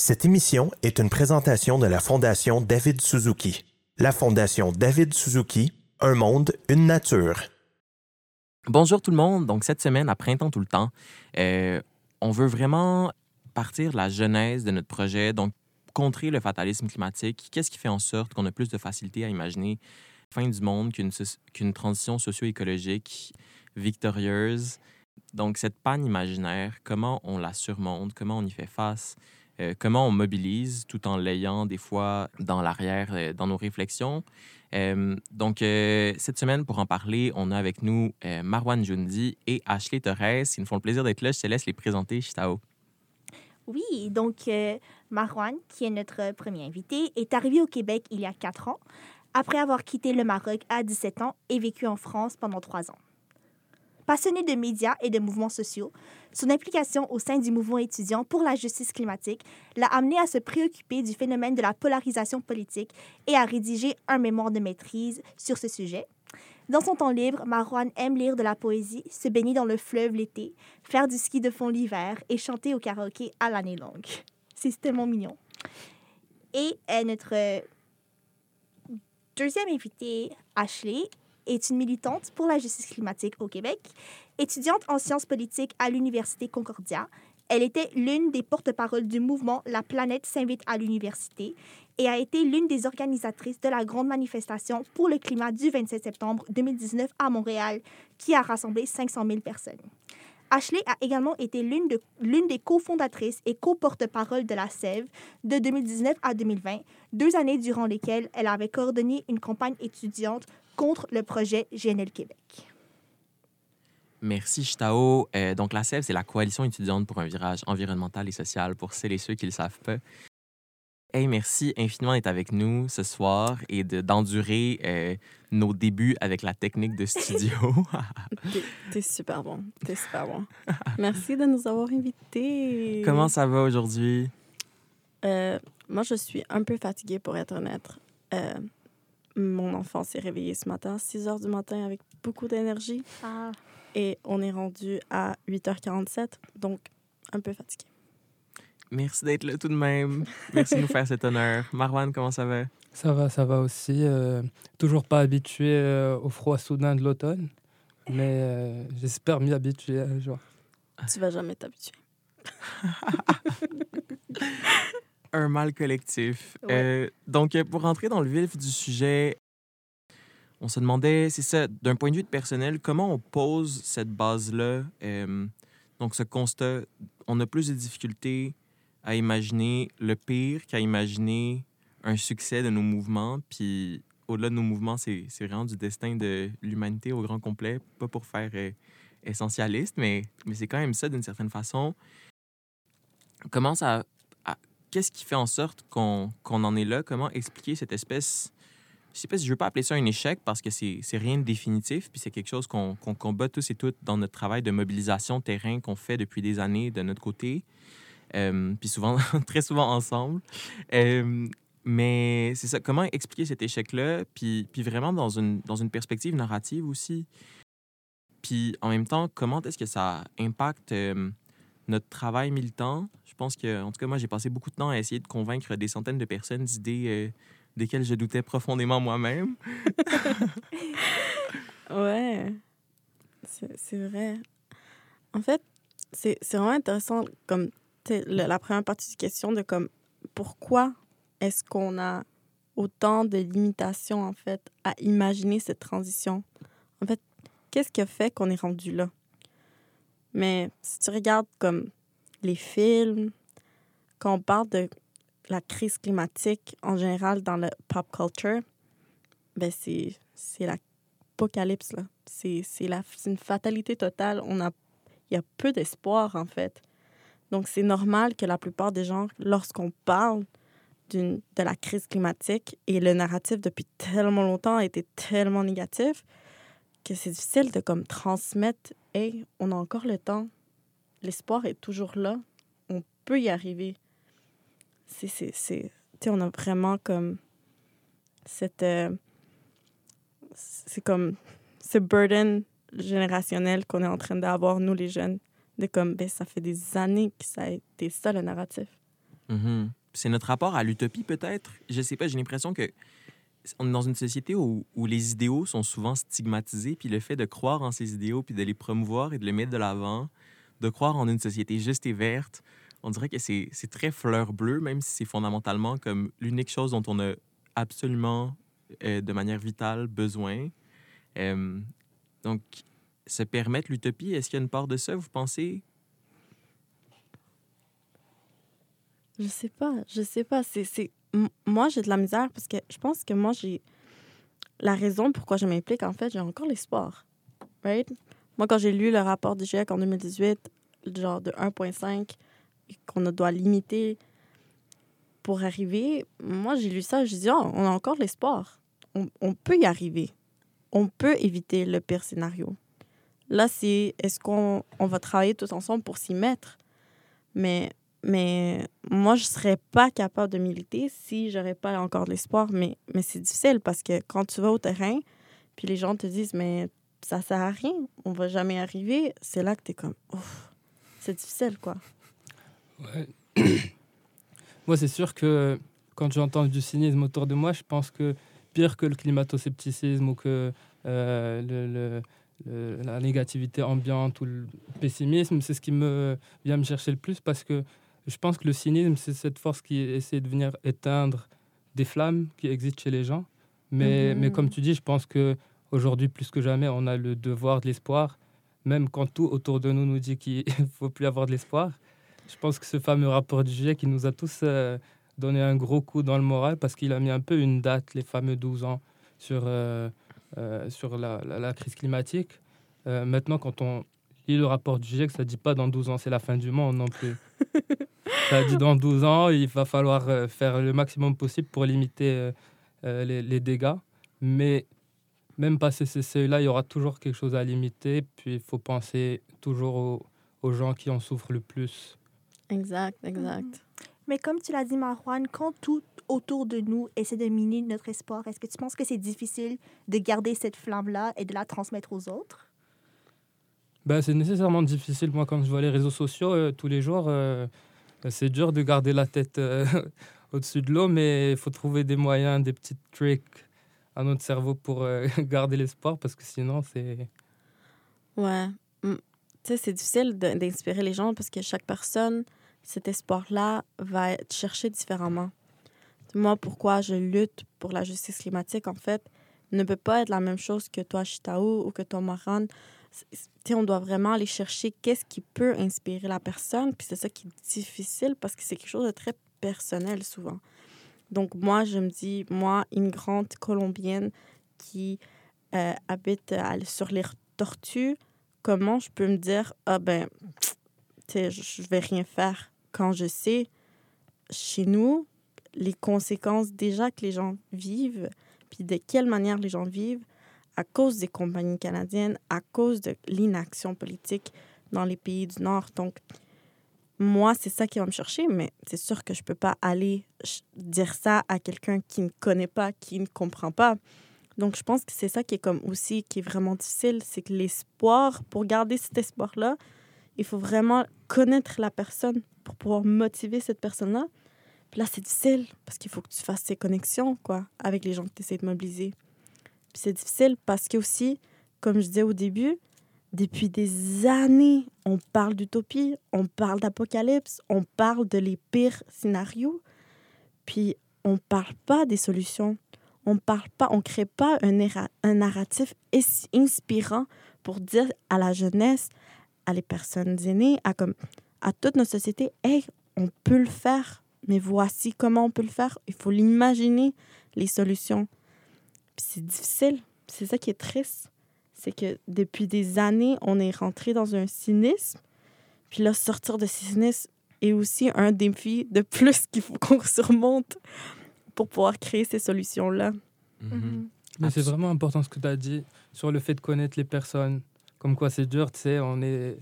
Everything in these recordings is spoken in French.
Cette émission est une présentation de la Fondation David Suzuki. La Fondation David Suzuki, un monde, une nature. Bonjour tout le monde. Donc, cette semaine, à Printemps tout le temps, euh, on veut vraiment partir de la genèse de notre projet, donc contrer le fatalisme climatique. Qu'est-ce qui fait en sorte qu'on a plus de facilité à imaginer fin du monde qu'une transition socio-écologique victorieuse? Donc, cette panne imaginaire, comment on la surmonte, comment on y fait face, euh, comment on mobilise tout en l'ayant des fois dans l'arrière, euh, dans nos réflexions. Euh, donc, cette semaine, pour en parler, on a avec nous Marwan Jundi et Ashley Torres. Ils nous font le plaisir d'être là. Je te laisse les présenter, Chitao. Oui, donc Marwan, qui est notre premier invité, est arrivé au Québec il y a quatre ans, après avoir quitté le Maroc à 17 ans et vécu en France pendant trois ans. Passionné de médias et de mouvements sociaux, son implication au sein du mouvement étudiant pour la justice climatique l'a amené à se préoccuper du phénomène de la polarisation politique et à rédiger un mémoire de maîtrise sur ce sujet. Dans son temps libre, Marwan aime lire de la poésie, se baigner dans le fleuve l'été, faire du ski de fond l'hiver et chanter au karaoké à l'année longue. C'est tellement mignon. Et notre deuxième invité, Ashley, est une militante pour la justice climatique au Québec. Étudiante en sciences politiques à l'Université Concordia, elle était l'une des porte-paroles du mouvement La planète s'invite à l'université et a été l'une des organisatrices de la grande manifestation pour le climat du 27 septembre 2019 à Montréal, qui a rassemblé 500 000 personnes. Ashley a également été l'une de, des cofondatrices et co-porte-parole de la SEV de 2019 à 2020, deux années durant lesquelles elle avait coordonné une campagne étudiante contre le projet GNL Québec. Merci, Chitao. Euh, donc, la SEV, c'est la Coalition étudiante pour un virage environnemental et social pour celles et ceux qui ne le savent pas. Hey, merci infiniment d'être avec nous ce soir et d'endurer euh, nos débuts avec la technique de studio. T'es super bon. T'es super bon. Merci de nous avoir invités. Comment ça va aujourd'hui? Euh, moi, je suis un peu fatiguée pour être honnête. Mon enfant s'est réveillé ce matin à 6 heures du matin avec beaucoup d'énergie. Ah. Et on est rendu à 8h47, donc un peu fatiguée. Merci d'être là tout de même. Merci de nous faire cet honneur. Marwan, comment ça va? Ça va, ça va aussi. Euh, toujours pas habitué euh, au froid soudain de l'automne, mais euh, j'espère m'y habituer un jour. Tu vas jamais t'habituer. un mal collectif. donc, pour rentrer dans le vif du sujet, on se demandait, c'est ça, d'un point de vue personnel, comment on pose cette base-là, donc ce constat, on a plus de difficultés à imaginer le pire qu'à imaginer un succès de nos mouvements. Puis au-delà de nos mouvements, c'est vraiment du destin de l'humanité au grand complet. Pas pour faire euh, essentialiste, mais, mais c'est quand même ça d'une certaine façon. Comment ça. Qu'est-ce qui fait en sorte qu'on en est là? Comment expliquer cette espèce. Je je veux pas appeler ça un échec parce que c'est rien de définitif, puis c'est quelque chose qu'on combat tous et toutes dans notre travail de mobilisation terrain qu'on fait depuis des années de notre côté. Euh, puis souvent, très souvent ensemble. Euh, mais c'est ça, comment expliquer cet échec-là, puis, puis vraiment dans une, dans une perspective narrative aussi. Puis en même temps, comment est-ce que ça impacte euh, notre travail militant? Je pense que, en tout cas, moi, j'ai passé beaucoup de temps à essayer de convaincre des centaines de personnes d'idées desquelles je doutais profondément moi-même. ouais, c'est vrai. En fait, c'est vraiment intéressant comme la première partie de question de comme pourquoi est-ce qu'on a autant de limitations en fait à imaginer cette transition? En fait, qu'est-ce qui a fait qu'on est rendu là? Mais si tu regardes comme les films, quand on parle de la crise climatique en général dans le pop culture, ben c'est l'apocalypse là. C'est c'est une fatalité totale. On a il y a peu d'espoir en fait. Donc, c'est normal que la plupart des gens, lorsqu'on parle de la crise climatique et le narratif depuis tellement longtemps a été tellement négatif que c'est difficile de comme transmettre hey on a encore le temps l'espoir est toujours là on peut y arriver c'est c'est c'est on a vraiment comme cette euh, c'est comme ce burden générationnel qu'on est en train d'avoir nous les jeunes de comme, ben, ça fait des années que ça a été ça le narratif. Mhm. C'est notre rapport à l'utopie, peut-être? Je sais pas, j'ai l'impression que on est dans une société où, où les idéaux sont souvent stigmatisés, puis le fait de croire en ces idéaux, puis de les promouvoir et de les mettre de l'avant, de croire en une société juste et verte, on dirait que c'est très fleur bleue, même si c'est fondamentalement comme l'unique chose dont on a absolument, euh, de manière vitale, besoin. Euh, donc, se permettre l'utopie, est-ce qu'il y a une part de ça, vous pensez? Je sais pas, je sais pas. C'est, Moi, j'ai de la misère parce que je pense que moi, j'ai. La raison pourquoi je m'implique, en fait, j'ai encore l'espoir. Right? Moi, quand j'ai lu le rapport du GIEC en 2018, genre de 1,5, et qu'on doit limiter pour arriver, moi, j'ai lu ça, j'ai dit, oh, on a encore l'espoir. On, on peut y arriver. On peut éviter le pire scénario. Là, c'est est-ce qu'on on va travailler tous ensemble pour s'y mettre? Mais mais moi, je serais pas capable de militer si j'aurais pas encore l'espoir. Mais, mais c'est difficile parce que quand tu vas au terrain, puis les gens te disent, mais ça sert à rien, on va jamais arriver, c'est là que tu es comme, ouf, c'est difficile, quoi. Ouais. moi, c'est sûr que quand j'entends du cynisme autour de moi, je pense que pire que le climato-scepticisme ou que euh, la négativité ambiante ou le pessimisme, c'est ce qui me vient me chercher le plus parce que je pense que le cynisme, c'est cette force qui essaie de venir éteindre des flammes qui existent chez les gens. Mais, Mhm. mais comme tu dis, je pense que aujourd'hui plus que jamais, on a le devoir de l'espoir, même quand tout autour de nous nous dit qu'il ne faut plus avoir de l'espoir. Je pense que ce fameux rapport du GIEC qui nous a tous euh, donné un gros coup dans le moral parce qu'il a mis un peu une date, les fameux 12 ans, sur, euh, euh, sur la, la- la crise climatique. Maintenant, quand on lit le rapport du GIEC, ça ne dit pas dans 12 ans, c'est la fin du monde non plus. ça dit dans 12 ans, il va falloir euh, faire le maximum possible pour limiter euh, euh, les, les dégâts. Mais même passé ces seuils-là, il y aura toujours quelque chose à limiter. Puis il faut penser toujours aux, aux gens qui en souffrent le plus. Exact, exact. Mais comme tu l'as dit, Marwan, quand tout autour de nous essaie de miner notre espoir, est-ce que tu penses que c'est difficile de garder cette flamme-là et de la transmettre aux autres? Ben, c'est nécessairement difficile. Moi, quand je vois les réseaux sociaux euh, tous les jours, euh, c'est dur de garder la tête euh, au-dessus de l'eau, mais il faut trouver des moyens, des petits tricks à notre cerveau pour euh, garder l'espoir parce que sinon, c'est. Ouais. Mm. Tu sais, c'est difficile d'inspirer les gens parce que chaque personne, cet espoir-là, va être cherché différemment. Moi, pourquoi je lutte pour la justice climatique, en fait, ne peut pas être la même chose que toi, Chitao, ou que toi, Maran. On doit vraiment aller chercher qu'est-ce qui peut inspirer la personne. Puis c'est ça qui est difficile parce que c'est quelque chose de très personnel souvent. Donc moi, je me dis, moi, immigrante colombienne qui euh, habite à- sur les tortues, comment je peux me dire, ah ben, je vais rien faire quand je sais, chez nous, les conséquences déjà que les gens vivent, puis de quelle manière les gens vivent, à cause des compagnies canadiennes, à cause de l'inaction politique dans les pays du Nord. Donc, moi, c'est ça qui va me chercher, mais c'est sûr que je peux pas aller dire ça à quelqu'un qui ne connaît pas, qui ne comprend pas. Donc, je pense que c'est ça qui est comme aussi, qui est vraiment difficile, c'est que l'espoir, pour garder cet espoir-là, il faut vraiment connaître la personne pour pouvoir motiver cette personne-là. Là, c'est difficile parce qu'il faut que tu fasses ces connexions, quoi, avec les gens que tu essaies de mobiliser. C'est difficile parce que aussi, comme je disais au début, depuis des années, on parle d'utopie, on parle d'apocalypse, on parle de les pires scénarios, puis on parle pas des solutions. On parle pas, on crée pas un, un narratif inspirant pour dire à la jeunesse, à les personnes aînées, à comme à toute notre société, hey, on peut le faire, mais voici comment on peut le faire. Il faut l'imaginer les solutions. Puis c'est difficile. C'est ça qui est triste. C'est que depuis des années, on est rentré dans un cynisme. Puis là, sortir de ce cynisme est aussi un défi de plus qu'il faut qu'on surmonte pour pouvoir créer ces solutions-là. Mhm. Mais c'est vraiment important ce que tu as dit sur le fait de connaître les personnes. Comme quoi, c'est dur, tu sais, on est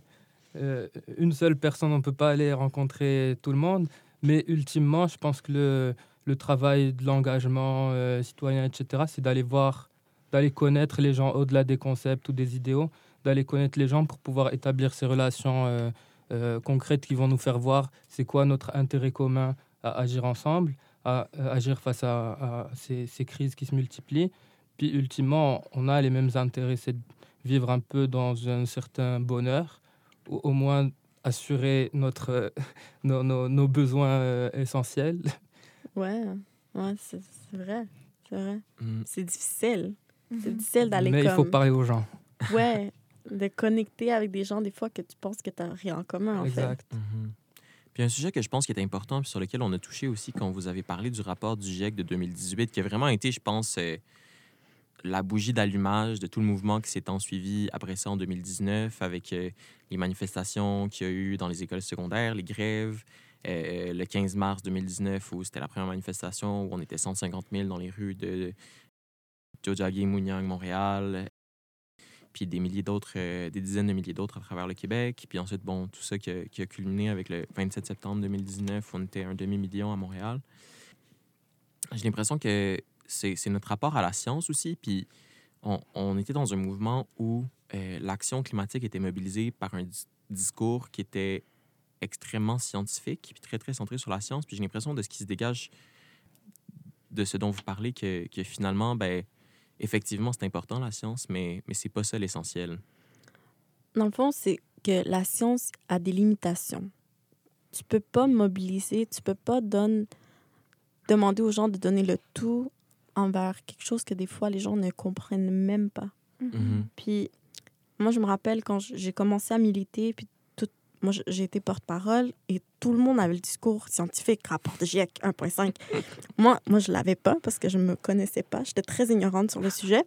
euh, une seule personne, on ne peut pas aller rencontrer tout le monde. Mais ultimement, je pense que le, le travail de l'engagement euh, citoyen, etc., c'est d'aller voir, d'aller connaître les gens au-delà des concepts ou des idéaux, d'aller connaître les gens pour pouvoir établir ces relations euh, euh, concrètes qui vont nous faire voir c'est quoi notre intérêt commun à agir ensemble, à, agir face à, ces, crises qui se multiplient. Puis ultimement, on a les mêmes intérêts, c'est de vivre un peu dans un certain bonheur, ou au moins assurer notre, nos, besoins essentiels. Ouais, ouais, c'est vrai. C'est vrai. Mm. C'est difficile. C'est Mhm. difficile d'aller Mais comme... il faut parler aux gens. Ouais, de connecter avec des gens des fois que tu penses que tu n'as rien en commun, en exact. Mhm. Puis un sujet que je pense qui est important, puis sur lequel on a touché aussi quand vous avez parlé du rapport du GIEC de 2018, qui a vraiment été, je pense, euh, la bougie d'allumage de tout le mouvement qui s'est ensuivi après ça en 2019, avec euh, les manifestations qu'il y a eu dans les écoles secondaires, les grèves, euh, le 15 mars 2019, où c'était la première manifestation, où on était 150 000 dans les rues de Tiohtià:ke, Mouniang, Montréal, puis des milliers d'autres, euh, des dizaines de milliers d'autres à travers le Québec. Puis ensuite, bon, tout ça qui a, culminé avec le 27 septembre 2019, où on était un demi-million à Montréal. J'ai l'impression que c'est notre rapport à la science aussi. Puis on, était dans un mouvement où euh, l'action climatique était mobilisée par un dis- discours qui était extrêmement scientifique, puis très, très centré sur la science. Puis j'ai l'impression de ce qui se dégage de ce dont vous parlez, que, que finalement, ben, effectivement, c'est important la science, mais, mais c'est pas ça l'essentiel. Dans le fond, c'est que la science a des limitations. Tu peux pas mobiliser, tu peux pas donner, demander aux gens de donner le tout envers quelque chose que des fois les gens ne comprennent même pas. Mhm. Puis moi, je me rappelle quand j'ai commencé à militer, puis moi, j'ai été porte-parole et tout le monde avait le discours scientifique, rapport de GIEC 1.5. moi, moi, je l'avais pas parce que je me connaissais pas. J'étais très ignorante sur le sujet.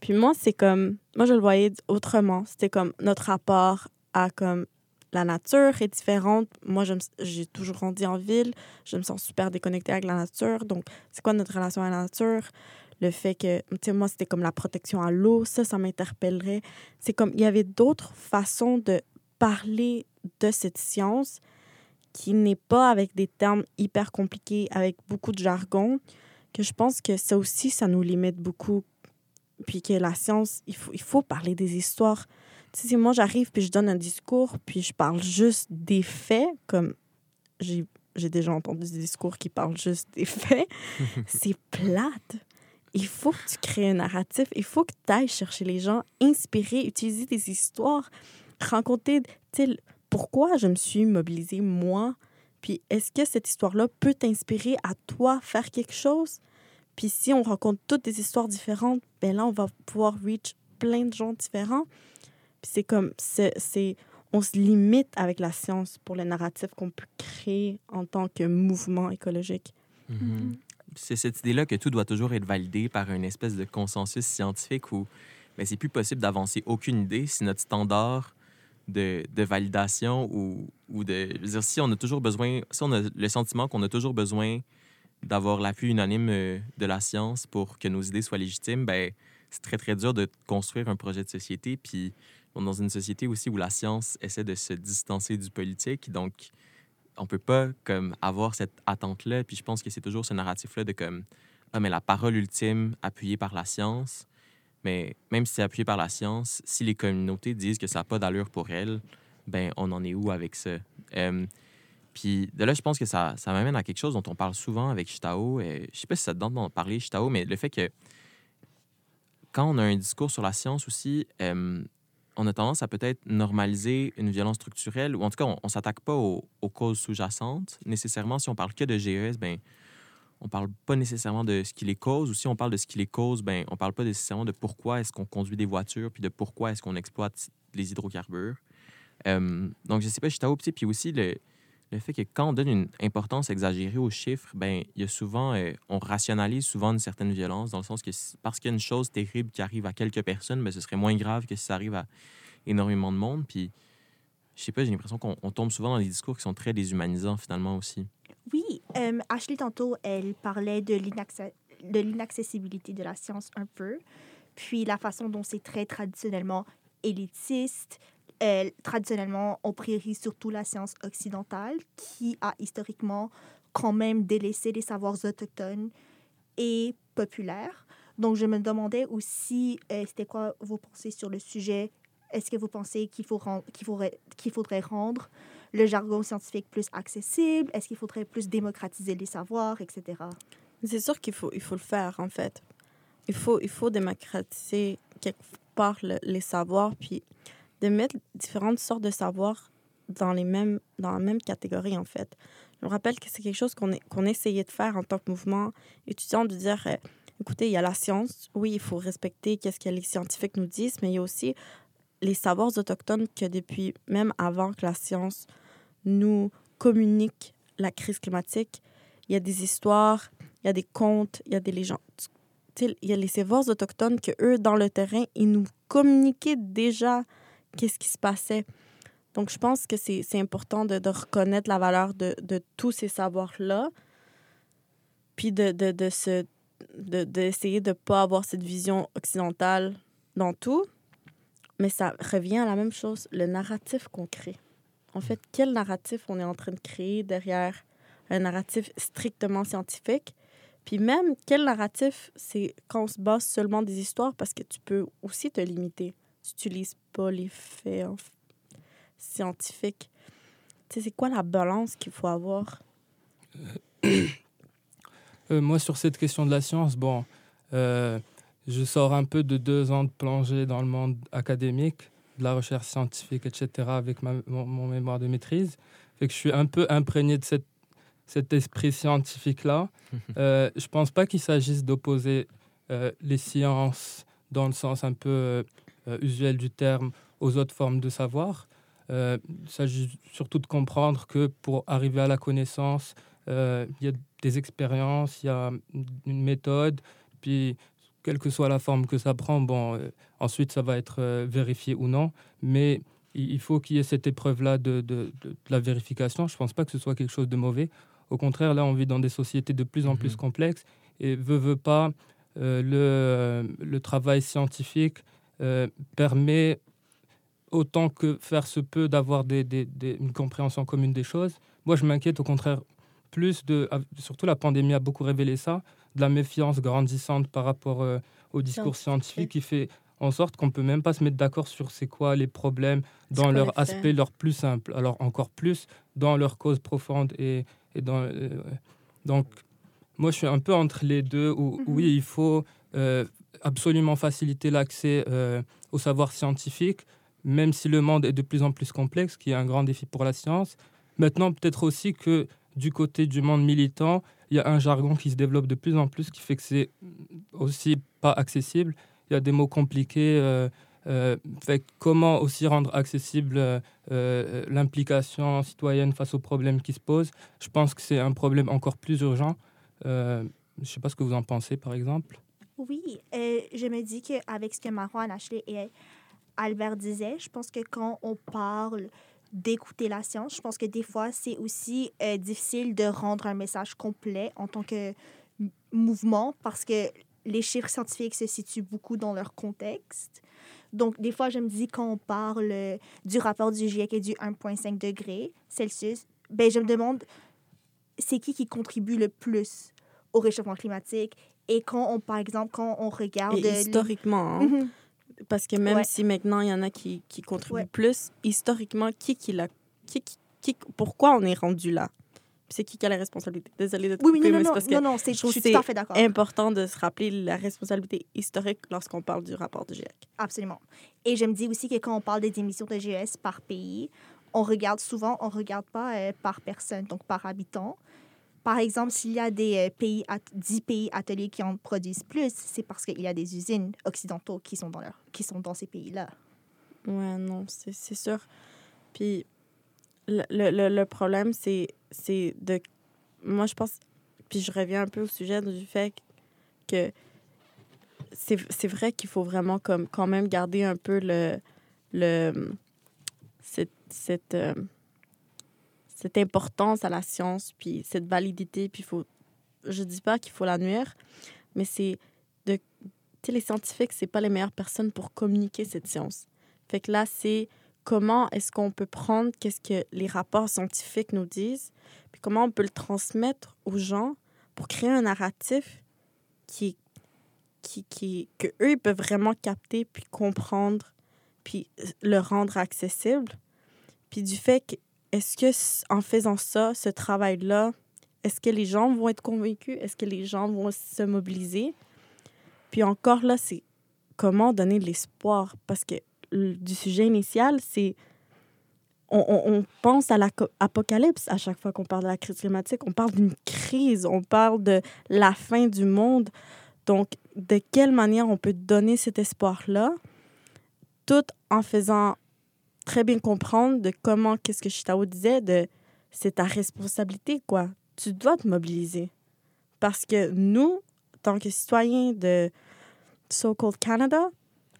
Puis moi, c'est comme, moi, je le voyais autrement. C'était comme notre rapport à comme la nature est différente. Moi, j'ai toujours grandi en ville. Je me sens super déconnectée avec la nature. Donc, c'est quoi notre relation à la nature? Le fait que, tu sais, moi, c'était comme la protection à l'eau. Ça, ça m'interpellerait. C'est comme, il y avait d'autres façons de parler de cette science qui n'est pas avec des termes hyper compliqués, avec beaucoup de jargon, que je pense que ça aussi, ça nous limite beaucoup. Puis que la science, il faut, il faut parler des histoires. Tu sais, si moi, j'arrive puis je donne un discours, puis je parle juste des faits, comme j'ai j'ai déjà entendu des discours qui parlent juste des faits, c'est plate. Il faut que tu crées un narratif, il faut que tu ailles chercher les gens, inspirer, utiliser des histoires, sais, pourquoi je me suis mobilisée moi, puis est-ce que cette histoire-là peut t'inspirer à toi faire quelque chose? Puis si on rencontre toutes des histoires différentes, ben là, on va pouvoir reach plein de gens différents. Puis c'est comme, c'est, c'est- on se limite avec la science pour le narratif qu'on peut créer en tant que mouvement écologique. Mhm. C'est cette idée-là que tout doit toujours être validé par une espèce de consensus scientifique où ben, c'est plus possible d'avancer aucune idée si notre standard de, validation ou, ou de... Dire, si on a toujours besoin... Si on a le sentiment qu'on a toujours besoin d'avoir l'appui unanime euh, de la science pour que nos idées soient légitimes, ben c'est très, très dur de construire un projet de société. Puis on est dans une société aussi où la science essaie de se distancer du politique. Donc, on peut pas comme avoir cette attente-là. Puis je pense que c'est toujours ce narratif-là de comme ah mais la parole ultime appuyée par la science. Mais même si c'est appuyé par la science, si les communautés disent que ça n'a pas d'allure pour elles, ben on en est où avec ça? Euh, Puis de là, je pense que ça, ça m'amène à quelque chose dont on parle souvent avec Chitao. Et je sais pas si ça te donne d'en parler, Chitao, mais le fait que quand on a un discours sur la science aussi, euh, on a tendance à peut-être normaliser une violence structurelle, ou en tout cas, on ne s'attaque pas aux, aux causes sous-jacentes. Nécessairement, si on parle que de GES, ben, on parle pas nécessairement de ce qui les cause, ou si on parle de ce qui les cause, ben, on parle pas nécessairement de pourquoi est-ce qu'on conduit des voitures, puis de pourquoi est-ce qu'on exploite les hydrocarbures. Euh, donc, je sais pas, je suis puis aussi le, le fait que quand on donne une importance exagérée aux chiffres, ben y a souvent, euh, on rationalise souvent une certaine violence, dans le sens que parce qu'il y a une chose terrible qui arrive à quelques personnes, ben, ce serait moins grave que si ça arrive à énormément de monde. Puis, je sais pas, j'ai l'impression qu'on on tombe souvent dans des discours qui sont très déshumanisants, finalement, aussi. Oui, euh, Ashley, tantôt, elle parlait de l'inaccès- de l'inaccessibilité de la science un peu, puis la façon dont c'est très traditionnellement élitiste. Euh, traditionnellement, on priorise surtout la science occidentale, qui a historiquement quand même délaissé les savoirs autochtones et populaires. Donc, je me demandais aussi, euh, c'était quoi vos pensées sur le sujet? Est-ce que vous pensez qu'il faut qu'il faudrait, qu'il faudrait rendre le jargon scientifique plus accessible? Est-ce qu'il faudrait plus démocratiser les savoirs, etc.? C'est sûr qu'il faut, il faut le faire, en fait. Il faut, il faut démocratiser quelque part le- les savoirs, puis de mettre différentes sortes de savoirs dans, les mêmes, dans la même catégorie, en fait. Je me rappelle que c'est quelque chose qu'on qu'on essayait de faire en tant que mouvement étudiant, de dire, euh, écoutez, il y a la science, oui, il faut respecter qu'est-ce que les scientifiques nous disent, mais il y a aussi les savoirs autochtones que depuis, même avant que la science nous communique la crise climatique, il y a des histoires, il y a des contes, il y a des légendes. Il y a les savoirs autochtones que eux, dans le terrain, ils nous communiquaient déjà qu'est-ce qui se passait. Donc, je pense que c'est important de, de reconnaître la valeur de, de tous ces savoirs-là, puis de, de, de de- d'essayer de ne pas avoir cette vision occidentale dans tout. Mais ça revient à la même chose, le narratif qu'on crée. En fait, quel narratif on est en train de créer derrière un narratif strictement scientifique? Puis même, quel narratif, c'est quand on se base seulement des histoires, parce que tu peux aussi te limiter. Tu n'utilises pas les faits en- scientifiques. Tu sais, c'est quoi la balance qu'il faut avoir? Euh, moi, sur cette question de la science, bon, euh, je sors un peu de deux ans de plongée dans le monde académique, de la recherche scientifique, etc., avec ma- mon, mon mémoire de maîtrise. Fait que je suis un peu imprégné de cette, cet esprit scientifique-là. Euh, je pense pas qu'il s'agisse d'opposer euh, les sciences dans le sens un peu euh, usuel du terme aux autres formes de savoir. Il s'agit surtout de comprendre que pour arriver à la connaissance, il y a des expériences, il y a une méthode, puis quelle que soit la forme que ça prend, bon, euh, ensuite ça va être euh, vérifié ou non, mais il il faut qu'il y ait cette épreuve-là de, de- de- de la vérification. Je ne pense pas que ce soit quelque chose de mauvais. Au contraire, là, on vit dans des sociétés de plus en plus Mhm. complexes et veut, veut pas, euh, le, le travail scientifique permet autant que faire se peut d'avoir des, des- des- une compréhension commune des choses. Moi, je m'inquiète au contraire plus de, surtout la pandémie a beaucoup révélé ça, de la méfiance grandissante par rapport euh, au discours scientifique qui fait en sorte qu'on peut même pas se mettre d'accord sur c'est quoi les problèmes dans leur aspect leur plus simple. Alors encore plus dans leur cause profonde et, et dans euh, donc moi je suis un peu entre les deux où Mhm. oui il faut euh, absolument faciliter l'accès au savoir scientifique même si le monde est de plus en plus complexe, qui est un grand défi pour la science. Maintenant, peut-être aussi que du côté du monde militant, il y a un jargon qui se développe de plus en plus, qui fait que c'est aussi pas accessible. Il y a des mots compliqués. euh, euh, fait comment aussi rendre accessible euh, l'implication citoyenne face aux problèmes qui se posent Je pense que c'est un problème encore plus urgent. Je ne sais pas ce que vous en pensez, par exemple. Oui, je me dis qu'avec ce que Marwan, Ashley et Albert disaient, je pense que quand on parle d'écouter la science, je pense que des fois, c'est aussi euh, difficile de rendre un message complet en tant que mouvement parce que les chiffres scientifiques se situent beaucoup dans leur contexte. Donc, des fois, je me dis, quand on parle euh, du rapport du GIEC et du 1,5 degré Celsius, ben, je me demande, c'est qui qui contribue le plus au réchauffement climatique? Et quand on, par exemple, quand on regarde... Et historiquement, hein, Mhm. Parce que même Ouais. si maintenant il y en a qui, qui contribuent Ouais. plus, historiquement, qui qui l'a. Qui, qui, qui- pourquoi on est rendu là? C'est qui qui a la responsabilité? Désolée de te Oui, oui, couper, non, mais non, parce non, que non, je trouve suis que tout à c'est fait d'accord. important de se rappeler la responsabilité historique lorsqu'on parle du rapport du GIEC. Absolument. Et je me dis aussi que quand on parle des émissions de GES par pays, on regarde souvent, on ne regarde pas euh, par personne, donc par habitant. Par exemple, s'il y a des euh, pays, at- 10 pays ateliers qui en produisent plus, c'est parce qu'il y a des usines occidentaux qui sont dans, leur, qui sont dans ces pays-là. Ouais, non, c'est sûr. Puis le, le, le- problème, c'est de. Moi, je pense. Puis je reviens un peu au sujet du fait que c'est vrai qu'il faut vraiment comme, quand même garder un peu le. le cette, cette, euh, cette importance à la science, puis cette validité. Puis faut. Je dis pas qu'il faut la nuire, mais c'est de. Les scientifiques, c'est pas les meilleures personnes pour communiquer cette science. Fait que là, c'est comment est-ce qu'on peut prendre qu'est-ce que les rapports scientifiques nous disent, puis comment on peut le transmettre aux gens pour créer un narratif qui, qui, qui que eux ils peuvent vraiment capter puis comprendre puis le rendre accessible. Puis du fait que est-ce que en faisant ça, ce travail-là, est-ce que les gens vont être convaincus? Est-ce que les gens vont se mobiliser? Puis encore là, c'est comment donner de l'espoir? Parce que du sujet initial, c'est on pense à l'apocalypse à chaque fois qu'on parle de la crise climatique. On parle d'une crise, on parle de la fin du monde. Donc, de quelle manière on peut donner cet espoir-là, tout en faisant très bien comprendre de comment, qu'est-ce que Chitao disait, de c'est ta responsabilité, quoi. Tu dois te mobiliser. Parce que nous, tant que citoyens de so-called Canada,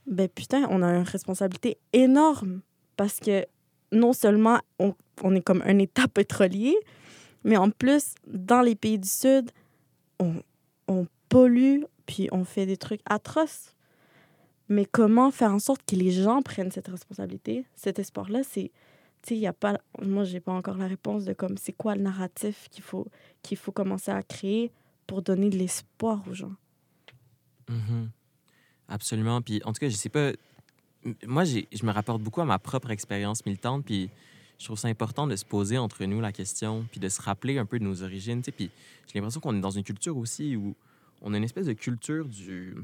ben putain, on a une responsabilité énorme. Parce que non seulement on, on est comme un État pétrolier, mais en plus, dans les pays du Sud, on, on pollue, puis on fait des trucs atroces. Mais comment faire en sorte que les gens prennent cette responsabilité? Cet espoir-là, c'est... Tu sais, il a pas... Moi, j'ai pas encore la réponse de comme c'est quoi le narratif qu'il faut, qu'il faut commencer à créer pour donner de l'espoir aux gens? Mhm. Absolument. Puis, en tout cas, je sais pas. Moi, je me rapporte beaucoup à ma propre expérience militante. Puis, je trouve ça important de se poser entre nous la question, puis de se rappeler un peu de nos origines. Puis, j'ai l'impression qu'on est dans une culture aussi où on a une espèce de culture du.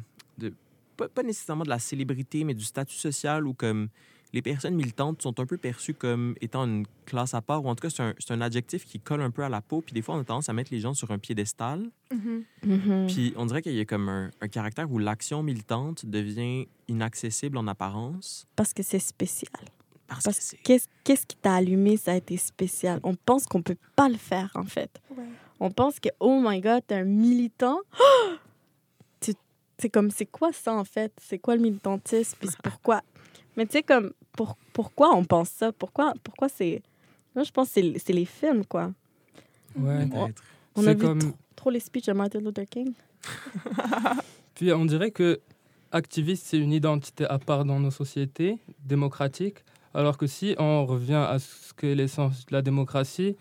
Pas, pas nécessairement de la célébrité, mais du statut social où, comme, les personnes militantes sont un peu perçues comme étant une classe à part, ou en tout cas, c'est un, c'est un adjectif qui colle un peu à la peau. Puis, des fois, on a tendance à mettre les gens sur un piédestal. Mhm. Mhm. Puis on dirait qu'il y a comme un, un caractère où l'action militante devient inaccessible en apparence. Parce que c'est spécial. Parce, Parce que c'est. Qu'est-ce qu'est-ce qui t'a allumé, ça a été spécial? On pense qu'on peut pas le faire, en fait. Ouais. On pense que, oh my God, t'es un militant. Tu- C'est comme, c'est quoi ça, en fait? C'est quoi le militantisme? Puis pourquoi? Mais tu sais, comme, pour, pourquoi on pense ça? Pourquoi, pourquoi c'est... Moi, je pense que c'est c'est les films, quoi. Ouais. Peut-être. On a C'est vu comme- trop, trop les speeches de Martin Luther King. Puis on dirait que activiste, c'est une identité à part dans nos sociétés démocratiques, alors que si on revient à ce qu'est l'essence de la démocratie,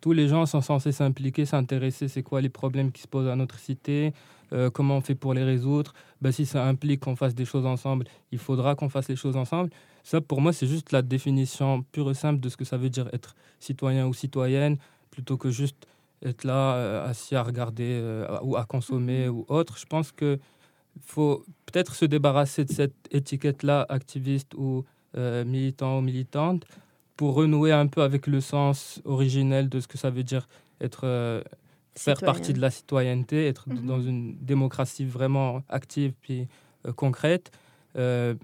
tous les gens sont censés s'impliquer, s'intéresser, c'est quoi les problèmes qui se posent à notre cité, euh, comment on fait pour les résoudre? Ben, si ça implique qu'on fasse des choses ensemble, il faudra qu'on fasse les choses ensemble. Ça, pour moi, c'est juste la définition pure et simple de ce que ça veut dire être citoyen ou citoyenne, plutôt que juste être là, euh, assis à regarder euh, ou à consommer ou autre. Je pense que faut peut-être se débarrasser de cette étiquette-là, activiste ou militant ou militante, pour renouer un peu avec le sens originel de ce que ça veut dire être faire partie de la citoyenneté, être d- Mhm. dans une démocratie vraiment active puis euh, concrète. Euh,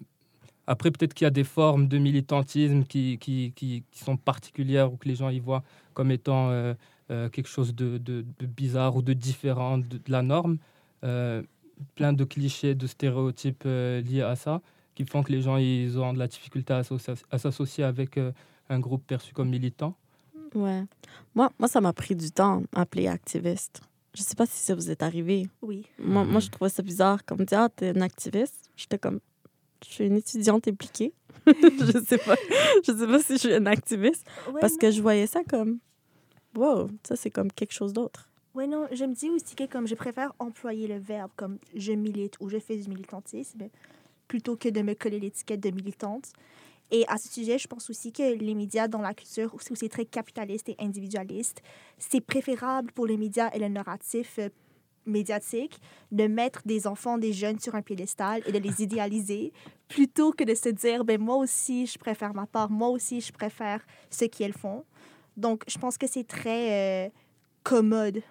après, peut-être qu'il y a des formes de militantisme qui, qui, qui, qui sont particulières ou que les gens y voient comme étant euh, euh, quelque chose de, de- de bizarre ou de différent de, de la norme. Euh, plein de clichés, de stéréotypes liés à ça qui font que les gens ils ont de la difficulté à, s'associer avec un groupe perçu comme militant. Ouais. Moi, moi ça m'a pris du temps à appeler activiste. Je sais pas si ça vous est arrivé. Oui. Moi, moi Mhm. je trouvais ça bizarre. Comme dire, ah, t'es une activiste. J'étais comme, je suis une étudiante impliquée. je sais pas. Je sais pas si je suis une activiste. Ouais, Parce non. que je voyais ça comme, wow, ça c'est comme quelque chose d'autre. Ouais, non, je me dis aussi que comme je préfère employer le verbe comme je milite ou je fais du militantisme plutôt que de me coller l'étiquette de militante. Et à ce sujet, je pense aussi que les médias dans la culture où c'est très capitaliste et individualiste, c'est préférable pour les médias et le narratif euh, médiatique de mettre des enfants, des jeunes sur un piédestal et de les idéaliser plutôt que de se dire, ben moi aussi, je préfère ma part, moi aussi, je préfère ce qu'elles font. Donc, je pense que c'est très euh, commode,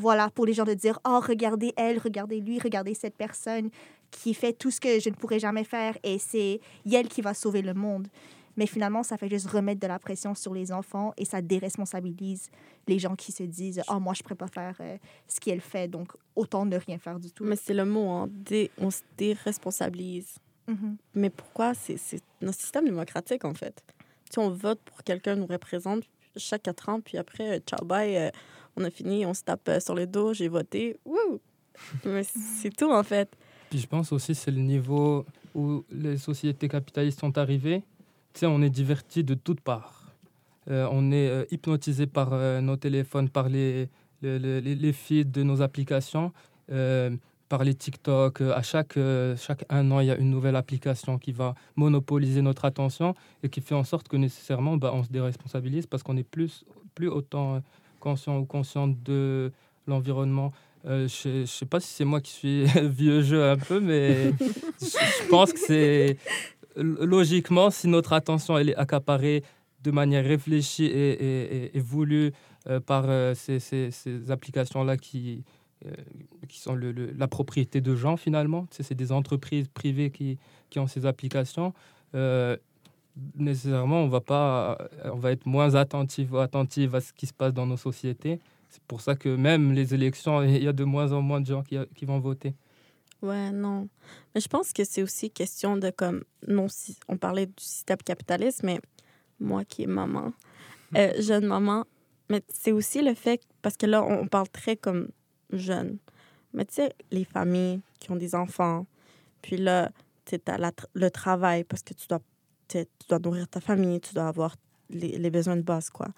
voilà, pour les gens de dire, oh, regardez elle, regardez lui, regardez cette personne qui fait tout ce que je ne pourrais jamais faire et c'est elle qui va sauver le monde. Mais finalement, ça fait juste remettre de la pression sur les enfants et ça déresponsabilise les gens qui se disent, oh, moi, je ne pourrais pas faire euh, ce qu'elle fait, donc autant ne rien faire du tout. Mais c'est le mot, hein, dé- on se déresponsabilise. Mhm. Mais pourquoi? C'est notre système démocratique, en fait. Si on vote pour quelqu'un nous représente chaque quatre ans, puis après, euh, ciao, bye, euh, on a fini, on se tape euh, sur le dos, j'ai voté. Wouh! Mais c'est tout, en fait. Puis je pense aussi c'est le niveau où les sociétés capitalistes sont arrivées. Tu sais, on est diverti de toutes parts. Euh, on est euh, hypnotisé par euh, nos téléphones, par les, le- le- les, les feeds de nos applications. Euh, par les TikTok. À chaque, chaque un an, il y a une nouvelle application qui va monopoliser notre attention et qui fait en sorte que nécessairement, bah, on se déresponsabilise parce qu'on n'est plus, plus autant conscient ou consciente de l'environnement. Euh, je ne sais pas si c'est moi qui suis vieux jeu un peu, mais je pense que c'est logiquement, si notre attention elle est accaparée de manière réfléchie et, voulue euh, par euh, ces, applications-là qui, qui sont la propriété de gens finalement, c'est des entreprises privées qui, qui ont ces applications, nécessairement on va, pas, on va être moins attentif ou attentive à ce qui se passe dans nos sociétés. C'est pour ça que même les élections, il y a de moins en moins de gens qui, qui vont voter. Ouais, non. Mais je pense que c'est aussi question de comme. Non, si on parlait du système capitaliste, mais moi qui est maman, euh, jeune maman, mais c'est aussi le fait. Parce que là, on parle très comme jeune. Mais tu sais, les familles qui ont des enfants, puis là, tu as le travail parce que tu dois, tu dois nourrir ta famille, tu dois avoir les, les besoins de base, quoi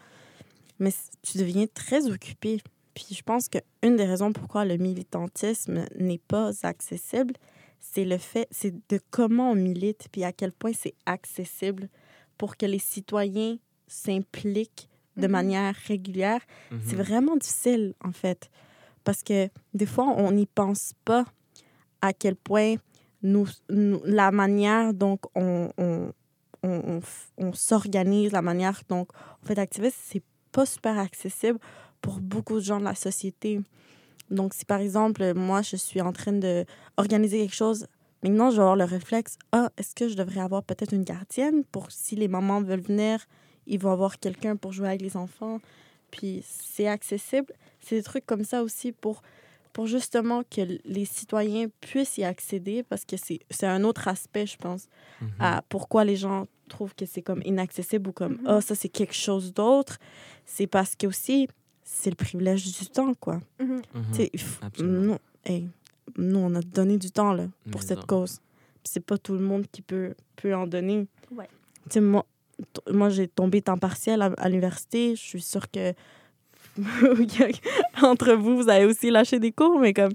mais tu deviens très occupé. Puis je pense qu'une des raisons pourquoi le militantisme n'est pas accessible, c'est le fait, c'est de comment on milite, puis à quel point c'est accessible pour que les citoyens s'impliquent de mhm. manière régulière. C'est mhm. vraiment difficile, en fait, parce que des fois, on n'y pense pas à quel point nous, la manière dont on, on, on, on s'organise, la manière dont on fait activisme, c'est pas super accessible pour beaucoup de gens de la société. Donc, si par exemple, moi, je suis en train d'organiser quelque chose, maintenant, je vais avoir le réflexe Ah, est-ce que je devrais avoir peut-être une gardienne pour si les mamans veulent venir, ils vont avoir quelqu'un pour jouer avec les enfants. Puis, c'est accessible. C'est des trucs comme ça aussi pour, pour justement que les citoyens puissent y accéder parce que c'est un autre aspect, je pense, à pourquoi les gens trouvent que c'est comme inaccessible ou comme mm-hmm. ah, ça, c'est quelque chose d'autre c'est parce que aussi, c'est le privilège du temps, quoi. Mm nous, nous, on a donné du temps là, pour cette cause. C'est pas tout le monde qui peut, peut en donner. Ouais. moi, moi j'ai tombé temps partiel à, l'université. Je suis sûre que entre vous, vous avez aussi lâché des cours, mais comme,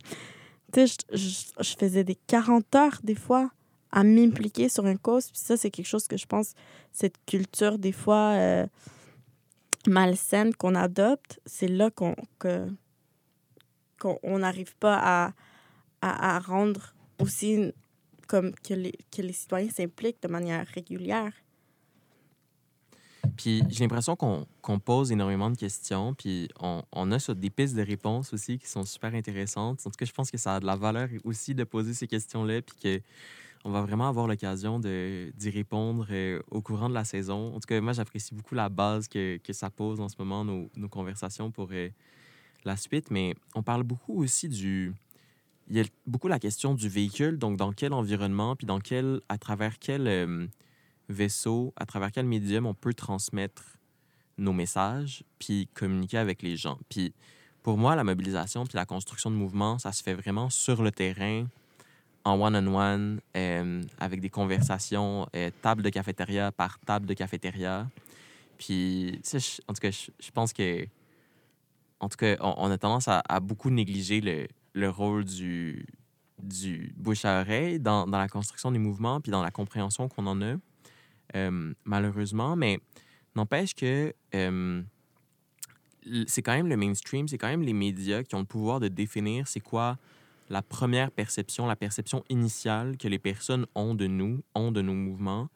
tu sais, je, je, faisais des 40 heures des fois à m'impliquer sur une cause. Puis ça, c'est quelque chose que je pense, cette culture, des fois, euh, malsaine qu'on adopte, c'est là qu'on qu'on n'arrive pas à, à, rendre aussi comme que les, que les citoyens s'impliquent de manière régulière. Puis j'ai l'impression qu'on pose énormément de questions, puis on, on, a sur des pistes de réponses aussi qui sont super intéressantes. En tout cas, je pense que ça a de la valeur aussi de poser ces questions-là, puis que on va vraiment avoir l'occasion d'y répondre euh, au courant de la saison. En tout cas, moi, j'apprécie beaucoup la base que, que, ça pose en ce moment, nos, nos conversations pour euh, la suite. Mais on parle beaucoup aussi du... Il y a beaucoup la question du véhicule, donc dans quel environnement, puis dans quel, à travers quel euh, vaisseau, à travers quel médium on peut transmettre nos messages, puis communiquer avec les gens. Puis pour moi, la mobilisation, puis la construction de mouvements, ça se fait vraiment sur le terrain, en one-on-one, euh, avec des conversations, euh, table de cafétéria par table de cafétéria. Puis, en tout cas, je, pense que, en tout cas, on, a tendance à, beaucoup négliger le, le, rôle du, du bouche à oreille dans, dans, la construction des mouvements puis dans la compréhension qu'on en a, euh, malheureusement. Mais n'empêche que c'est quand même le mainstream, c'est quand même les médias qui ont le pouvoir de définir c'est quoi la première perception, la perception initiale que les personnes ont de nous, ont de nos mouvements.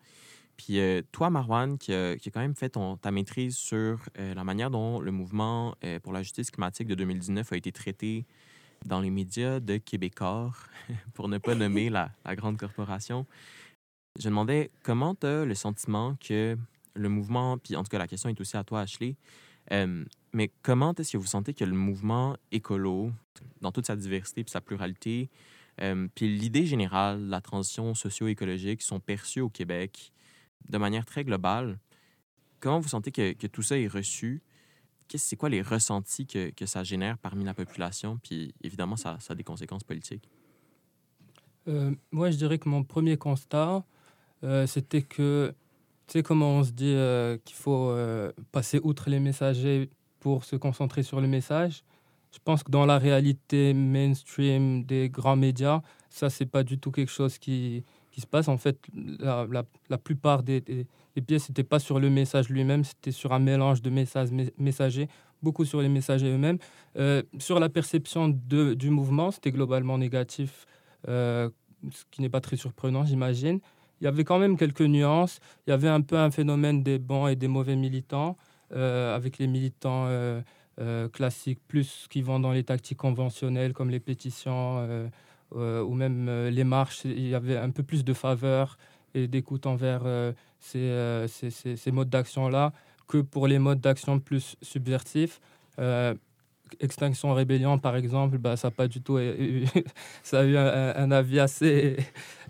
Puis euh, toi, Marwan, qui, a quand même fait ta maîtrise sur euh, la manière dont le mouvement euh, pour la justice climatique de 2019 a été traité dans les médias de Québécois, pour ne pas nommer la, la, grande corporation, je demandais comment tu as le sentiment que le mouvement, puis en tout cas la question est aussi à toi, Ashley, mais comment est-ce que vous sentez que le mouvement écolo, dans toute sa diversité et sa pluralité, euh, puis l'idée générale, la transition socio-écologique sont perçues au Québec de manière très globale. Comment vous sentez que, que tout ça est reçu? C'est quoi les ressentis que, que, ça génère parmi la population? Puis évidemment, ça, a des conséquences politiques. Euh, moi, je dirais que mon premier constat, euh, c'était que, tu sais, comment on se dit qu'il faut passer outre les messagers pour se concentrer sur le message. je pense que dans la réalité mainstream des grands médias, ça, c'est pas du tout quelque chose qui, qui se passe. En fait, la, la, plupart des, des, des pièces n'étaient pas sur le message lui-même, c'était sur un mélange de messages messagers, beaucoup sur les messagers eux-mêmes. Euh, sur la perception du mouvement, c'était globalement négatif, euh, ce qui n'est pas très surprenant, j'imagine. Il y avait quand même quelques nuances. Il y avait un peu un phénomène des bons et des mauvais militants, avec les militants euh, euh, classiques plus qui vont dans les tactiques conventionnelles comme les pétitions euh, euh, ou même euh, les marches. Il y avait un peu plus de faveur et d'écoute envers euh, ces, euh, ces, modes d'action-là que pour les modes d'action plus subversifs. Euh, Extinction Rébellion, par exemple, bah, ça a pas du tout eu- ça a eu un, avis assez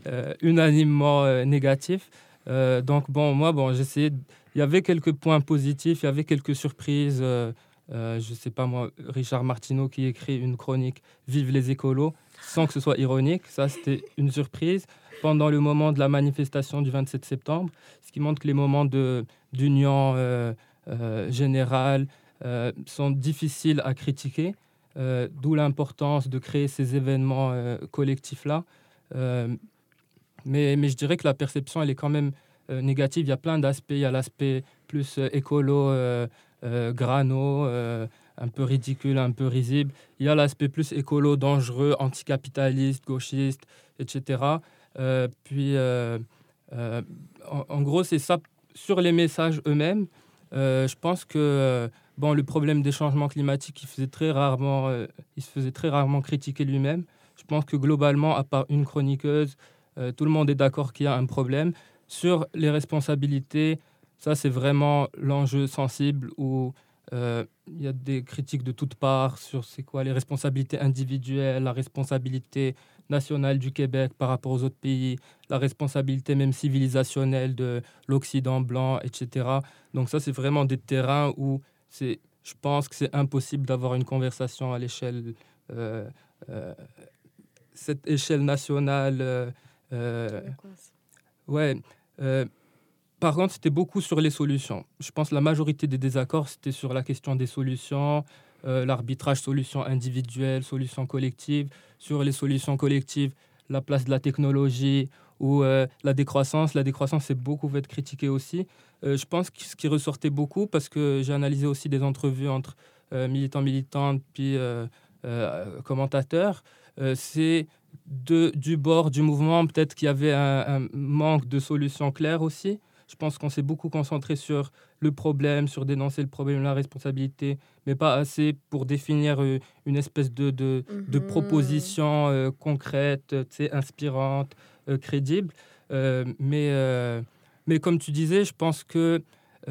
euh, unanimement euh, négatif. Euh, donc bon, moi, bon, de- Il y avait quelques points positifs, il y avait quelques surprises. euh, euh, je sais pas moi, Richard Martineau qui écrit une chronique Vive les écolos, sans que ce soit ironique. Ça, c'était une surprise pendant le moment de la manifestation du 27 septembre, ce qui montre que les moments d'union euh, générale sont difficiles à critiquer, d'où l'importance de créer ces événements collectifs-là. Mais, mais je dirais que la perception, elle est quand même négative. Il y a plein d'aspects. Il y a l'aspect plus euh, écolo, euh, euh, grano, euh, un peu ridicule, un peu risible. Il y a l'aspect plus écolo, dangereux, anticapitaliste, gauchiste, etc. Euh, puis, euh, euh, en, gros, c'est ça. Sur les messages eux-mêmes, euh, je pense que euh, bon, le problème des changements climatiques, il, euh, il se faisait très rarement critiquer lui-même. Je pense que globalement, à part une chroniqueuse, euh, tout le monde est d'accord qu'il y a un problème. Sur les responsabilités, ça c'est vraiment l'enjeu sensible où euh, il y a des critiques de toutes parts sur c'est quoi les responsabilités individuelles, la responsabilité nationale du Québec par rapport aux autres pays, la responsabilité même civilisationnelle de l'Occident blanc, etc. Donc ça c'est vraiment des terrains où c'est, je pense que c'est impossible d'avoir une conversation à l'échelle, euh, euh, cette échelle nationale. Ouais. Euh, par contre, c'était beaucoup sur les solutions. Je pense que la majorité des désaccords, c'était sur la question des solutions, euh, l'arbitrage solutions individuelles, solutions collectives. Sur les solutions collectives, la place de la technologie ou euh, la décroissance. La décroissance, c'est beaucoup fait critiqué aussi. Je pense que ce qui ressortait beaucoup, parce que j'ai analysé aussi des entrevues entre militants, militantes, puis commentateurs, c'est de, du bord du mouvement, peut-être qu'il y avait un, un manque de solutions claires aussi. Je pense qu'on s'est beaucoup concentré sur le problème, sur dénoncer le problème, la responsabilité, mais pas assez pour définir euh, une espèce de, de, de Mhm. proposition euh, concrète, inspirante, euh, crédible. Euh, mais, mais comme tu disais, je pense que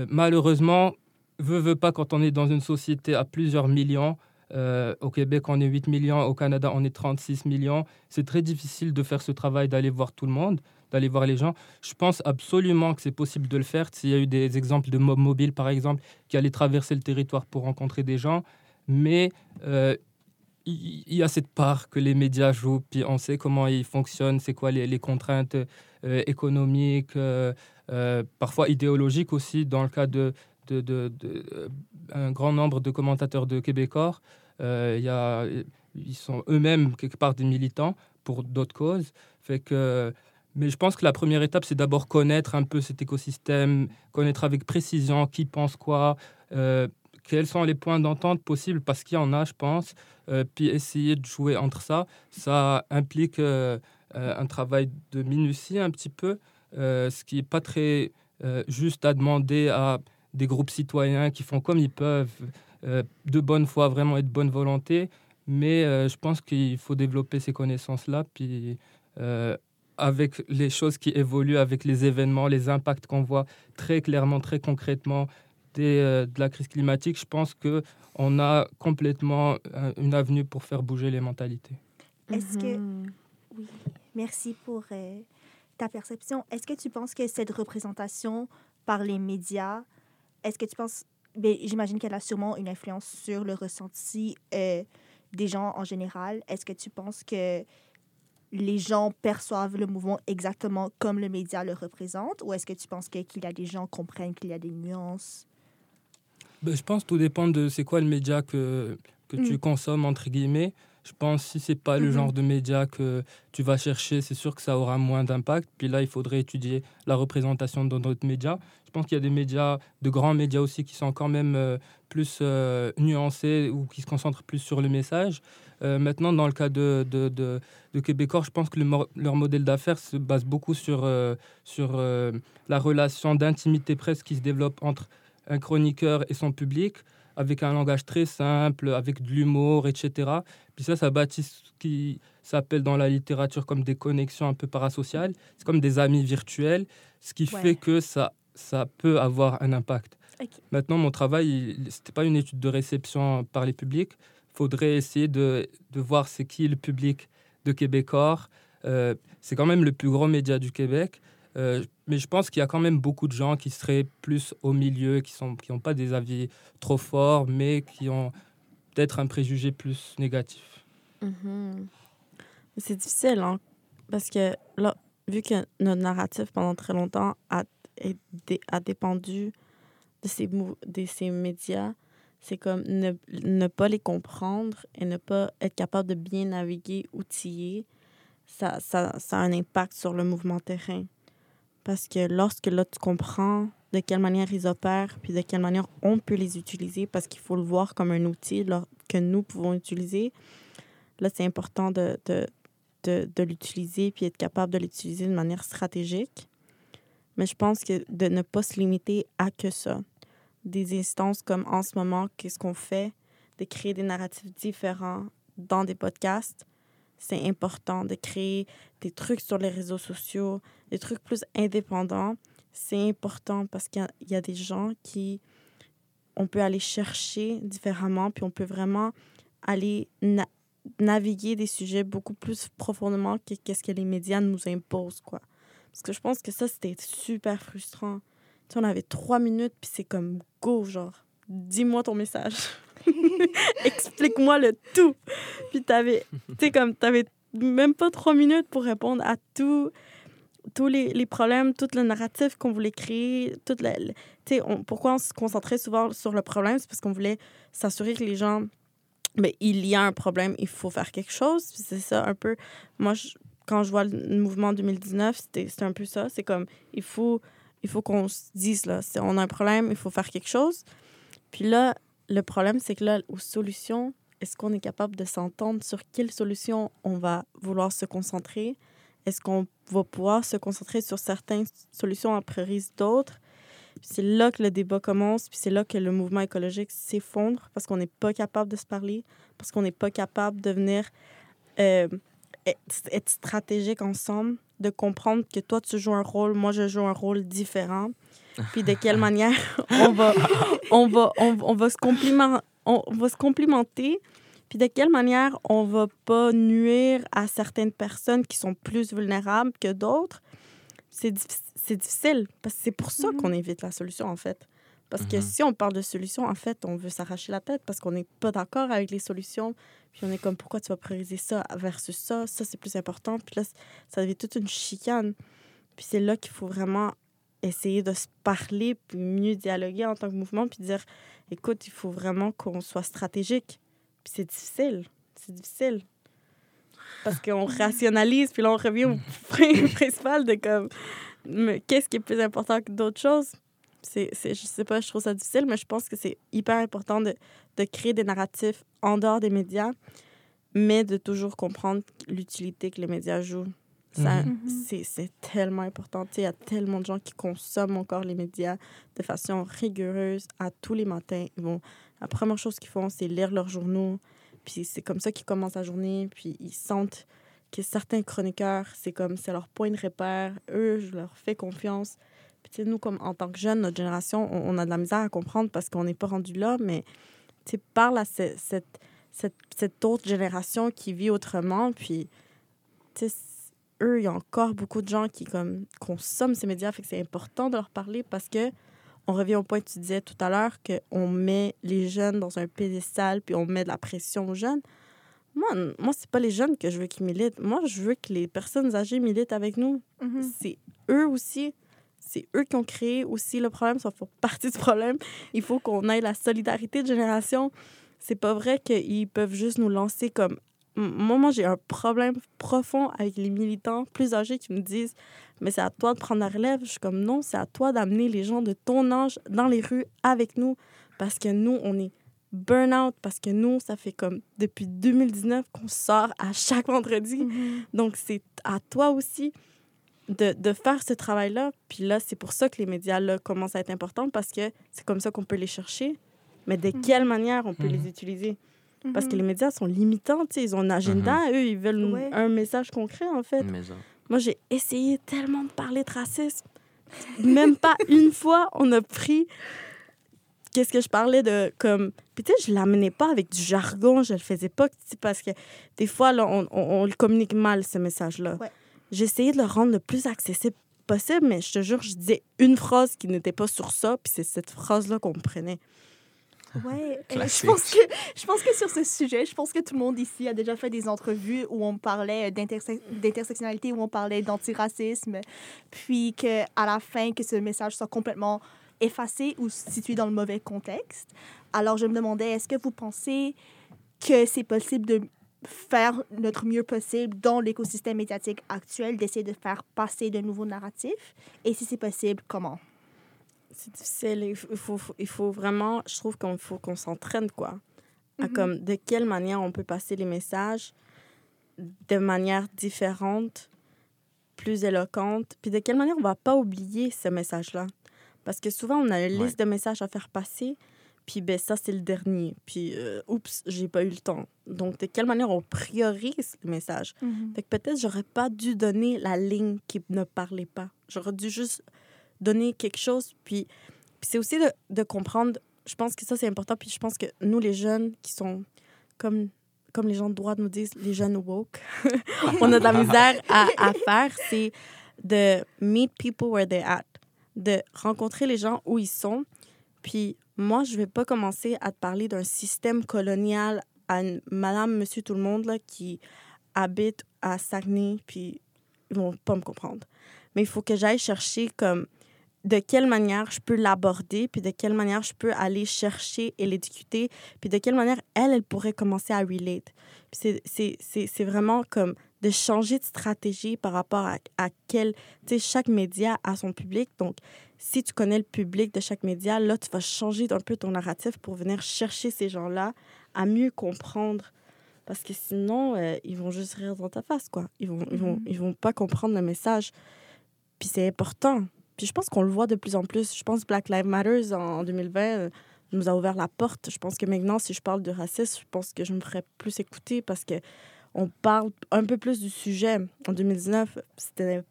malheureusement, veut, veut pas, quand on est dans une société à plusieurs millions, euh, au Québec, on est 8 millions, au Canada, on est 36 millions. C'est très difficile de faire ce travail, d'aller voir tout le monde, d'aller voir les gens. Je pense absolument que c'est possible de le faire. S'il y a eu des exemples de mob mobile, par exemple, qui allaient traverser le territoire pour rencontrer des gens. Mais euh, il y, a cette part que les médias jouent, puis on sait comment ils fonctionnent, c'est quoi les, contraintes euh, économiques, parfois idéologiques aussi, dans le cas de, euh, un grand nombre de commentateurs de Québécois. Euh, ils sont eux-mêmes quelque part des militants pour d'autres causes. Fait que, mais je pense que la première étape, c'est d'abord connaître un peu cet écosystème, connaître avec précision qui pense quoi, euh, quels sont les points d'entente possibles, parce qu'il y en a, je pense, puis essayer de jouer entre ça. Ça implique un travail de minutie un petit peu, ce qui n'est pas très juste à demander à des groupes citoyens qui font comme ils peuvent, euh, de bonne foi vraiment et de bonne volonté. Mais euh, je pense qu'il faut développer ces connaissances-là, puis euh, avec les choses qui évoluent, avec les événements, les impacts qu'on voit très clairement, très concrètement des, euh, de la crise climatique, je pense que on a complètement euh, une avenue pour faire bouger les mentalités. Est-ce que- Mhm. Oui, merci pour euh, ta perception. Est-ce que tu penses que cette représentation par les médias, est-ce que tu penses, ben, j'imagine qu'elle a sûrement une influence sur le ressenti euh, des gens en général. Est-ce que tu penses que les gens perçoivent le mouvement exactement comme le média le représente? Ou est-ce que tu penses qu'il y a des gens qui comprennent qu'il y a des nuances? Ben, je pense que tout dépend de c'est quoi le média que, que tu Mm. consommes, entre guillemets. Je pense si c'est pas le Mhm. genre de média que tu vas chercher, c'est sûr que ça aura moins d'impact. Puis là, il faudrait étudier la représentation dans d'autres médias. Je pense qu'il y a des médias, de grands médias aussi, qui sont quand même euh, plus euh, nuancés ou qui se concentrent plus sur le message. Euh, maintenant, dans le cas de, de, de, de Québécois, je pense que le mo- leur modèle d'affaires se base beaucoup sur, sur la relation d'intimité presque qui se développe entre un chroniqueur et son public, avec un langage très simple, avec de l'humour, etc. Puis ça, ça bâtit ce qui s'appelle dans la littérature comme des connexions un peu parasociales. C'est comme des amis virtuels, ce qui Ouais. fait que ça, ça peut avoir un impact. Maintenant, mon travail, ce n'était pas une étude de réception par les publics. Il faudrait essayer de, de voir c'est qui le public de Québécois. Euh, c'est quand même le plus gros média du Québec. Euh, mais je pense qu'il y a quand même beaucoup de gens qui seraient plus au milieu, qui n'ont qui pas des avis trop forts, mais qui ont peut-être un préjugé plus négatif. Mhm. C'est difficile, hein, parce que là, vu que notre narratif pendant très longtemps a, a dépendu de ces, de ces médias, c'est comme ne, ne pas les comprendre et ne pas être capable de bien naviguer, outiller, ça, ça a un impact sur le mouvement terrain. Parce que lorsque là, tu comprends de quelle manière ils opèrent, puis de quelle manière on peut les utiliser, parce qu'il faut le voir comme un outil que nous pouvons utiliser, là, c'est important de, de, de, de l'utiliser puis être capable de l'utiliser de manière stratégique. Mais je pense que de ne pas se limiter à que ça. Des instances comme en ce moment, qu'est-ce qu'on fait, de créer des narratifs différents dans des podcasts, c'est important de créer des trucs sur les réseaux sociaux, des trucs plus indépendants. C'est important parce qu'il y a- des gens qui, on peut aller chercher différemment, puis on peut vraiment aller na- naviguer des sujets beaucoup plus profondément que qu'est-ce que les médias nous imposent, quoi. Parce que je pense que ça, c'était super frustrant. Tu sais, on avait trois minutes, puis c'est comme go, genre, dis-moi ton message. Explique-moi le tout. Puis t'avais, tu comme, t'avais même pas trois minutes pour répondre à tout, tous les, les problèmes, tout le narratif qu'on voulait créer, toute la, on- pourquoi on se concentrait souvent sur le problème, c'est parce qu'on voulait s'assurer que les gens mais il y a un problème, il faut faire quelque chose. C'est ça un peu. Moi, quand je vois le mouvement 2019, c'était c'était un peu ça. C'est comme, il faut, il faut qu'on se dise, là, c'est- on a un problème, il faut faire quelque chose. Puis là, le problème, c'est que là, aux solutions, est-ce qu'on est capable de s'entendre sur quelle solution on va vouloir se concentrer? Est-ce qu'on va pouvoir se concentrer sur certaines solutions en priorise d'autres? C'est là que le débat commence, puis c'est là que le mouvement écologique s'effondre parce qu'on n'est pas capable de se parler, parce qu'on n'est pas capable de venir euh, être stratégique ensemble, de comprendre que toi, tu joues un rôle, moi, je joue un rôle différent, puis de quelle manière on va, on va, on, on va se compliment- on va se complimenter, puis de quelle manière on va pas nuire à certaines personnes qui sont plus vulnérables que d'autres. C'est diffi- c'est difficile, parce que c'est pour ça Mhm. qu'on évite la solution, en fait. Parce que Mhm. si on parle de solution, en fait, on veut s'arracher la tête parce qu'on n'est pas d'accord avec les solutions. Puis on est comme, pourquoi tu vas prioriser ça versus ça? Ça, c'est plus important. Puis là, ça devient toute une chicane. Puis c'est là qu'il faut vraiment essayer de se parler, puis mieux dialoguer en tant que mouvement, puis dire, écoute, il faut vraiment qu'on soit stratégique. Puis c'est difficile. C'est difficile. Parce qu'on rationalise, puis là, on revient au point principal de comme, mais qu'est-ce qui est plus important que d'autres choses? C'est, c'est, je sais pas, je trouve ça difficile, mais je pense que c'est hyper important de, de créer des narratifs en dehors des médias, mais de toujours comprendre l'utilité que les médias jouent. Ça, Mhm. c'est, c'est tellement important. Tu sais, Il y a tellement de gens qui consomment encore les médias de façon rigoureuse à tous les matins. Ils vont, la première chose qu'ils font, c'est lire leurs journaux. Puis c'est comme ça qu'ils commencent la journée. Puis ils sentent que certains chroniqueurs, c'est comme c'est leur point de repère. Eux, je leur fais confiance. Puis nous, comme en tant que jeunes, notre génération, on, on a de la misère à comprendre parce qu'on n'est pas rendu là. Mais parle à ce- cette, cette, cette autre génération qui vit autrement. Puis eux, il y a encore beaucoup de gens qui comme consomment ces médias, fait que c'est important de leur parler parce que on revient au point que tu disais tout à l'heure qu'on met les jeunes dans un pédestal puis on met de la pression aux jeunes. Moi, moi c'est pas les jeunes que je veux qui militent. Moi, je veux que les personnes âgées militent avec nous. Mhm. C'est eux aussi. C'est eux qui ont créé aussi le problème. Ça fait partie du problème. Il faut qu'on ait la solidarité de génération. c'est pas vrai qu'ils peuvent juste nous lancer comme. Moi, moi j'ai un problème profond avec les militants plus âgés qui me disent Mais c'est à toi de prendre la relève. Je suis comme Non, c'est à toi d'amener les gens de ton âge dans les rues avec nous parce que nous, on est burn-out, parce que nous, ça fait comme depuis 2019 qu'on sort à chaque vendredi. Donc, c'est à toi aussi de, de faire ce travail-là. Puis là, c'est pour ça que les médias là, commencent à être importants parce que c'est comme ça qu'on peut les chercher. Mais de Mhm. quelle manière on peut les utiliser? Parce que les médias sont limitants, tu sais, ils ont un agenda, eux, ils veulent nous- Ouais. un message concret, en fait. Moi, j'ai essayé tellement de parler de racisme. Même pas une fois, on a pris. Qu'est-ce que je parlais de. Comme. Puis, tu sais, je l'amenais pas avec du jargon, je le faisais pas, tu sais, parce que des fois, là, on, on, on le communique mal, ce message-là. Ouais. J'ai essayé de le rendre le plus accessible possible, mais je te jure, je disais une phrase qui n'était pas sur ça, puis c'est cette phrase-là qu'on prenait. Ouais, euh, je Classique. pense que je pense que sur ce sujet, je pense que tout le monde ici a déjà fait des entrevues où on parlait d'interse- d'intersectionnalité, où on parlait d'antiracisme, puis que à la fin que ce message soit complètement effacé ou situé dans le mauvais contexte. Alors je me demandais, est-ce que vous pensez que c'est possible de faire notre mieux possible dans l'écosystème médiatique actuel, d'essayer de faire passer de nouveaux narratifs, et si c'est possible, comment? C'est difficile. Il faut, il faut, il faut vraiment, je trouve qu'il faut qu'on s'entraîne, quoi. À Mhm. comme de quelle manière on peut passer les messages de manière différente, plus éloquente, puis de quelle manière on va pas oublier ce message-là? Parce que souvent, on a une Ouais. liste de messages à faire passer, puis ben ça, c'est le dernier. Puis, euh, oups, j'ai pas eu le temps. Donc, de quelle manière on priorise le message? Fait que peut-être j'aurais pas dû donner la ligne qui ne parlait pas. J'aurais dû juste donner quelque chose. Puis, puis c'est aussi de, de comprendre, je pense que ça c'est important. Puis je pense que nous, les jeunes qui sont comme, comme les gens de droite nous disent, les jeunes woke, on a de la misère à, à faire, c'est de meet people where they're at, de rencontrer les gens où ils sont. Puis moi, je vais pas commencer à te parler d'un système colonial à une madame, monsieur, tout le monde là, qui habite à Saguenay, puis ils vont pas me comprendre. Mais il faut que j'aille chercher comme de quelle manière je peux l'aborder, puis de quelle manière je peux aller chercher et l'éduquer, puis de quelle manière elle, elle pourrait commencer à relate. C'est vraiment comme de changer de stratégie par rapport à, à quel... Tu sais, chaque média a son public, donc si tu connais le public de chaque média, là, tu vas changer un peu ton narratif pour venir chercher ces gens-là à mieux comprendre. Parce que sinon, euh, ils vont juste rire dans ta face, quoi. Ils vont, ils vont, Mhm. ils vont pas comprendre le message. Puis c'est important. Puis je pense qu'on le voit de plus en plus. Je pense que Black Lives Matter en 2020 euh, nous a ouvert la porte. Je pense que maintenant, si je parle de racisme, je pense que je me ferais plus écouter parce que on parle un peu plus du sujet. En 2019, c'était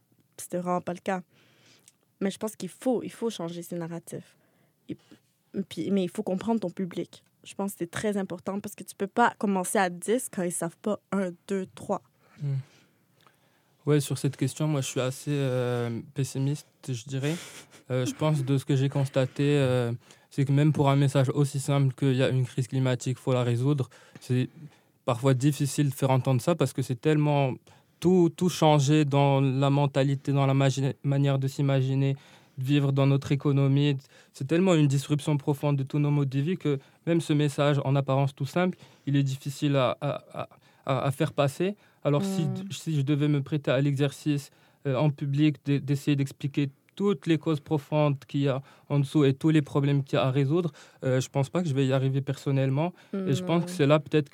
vraiment pas le cas. Mais je pense qu'il faut, il faut changer ces narratifs. Et- puis, mais il faut comprendre ton public. Je pense que c'est très important parce que tu peux pas commencer à 10 quand ils savent pas 1, 2, 3. Ouais, sur cette question, moi, je suis assez euh, pessimiste, je dirais. Euh, je pense de ce que j'ai constaté, euh, c'est que même pour un message aussi simple qu'il y a une crise climatique, il faut la résoudre, c'est parfois difficile de faire entendre ça parce que c'est tellement tout, tout changé dans la mentalité, dans la manière de s'imaginer, de vivre dans notre économie. C'est tellement une disruption profonde de tous nos modes de vie que même ce message, en apparence tout simple, il est difficile à, à- à- faire passer. Alors si, Mm. si je devais me prêter à l'exercice euh, en public d'e- d'essayer d'expliquer toutes les causes profondes qu'il y a en dessous et tous les problèmes qu'il y a à résoudre, euh, je pense pas que je vais y arriver personnellement. Et je pense que c'est là peut-être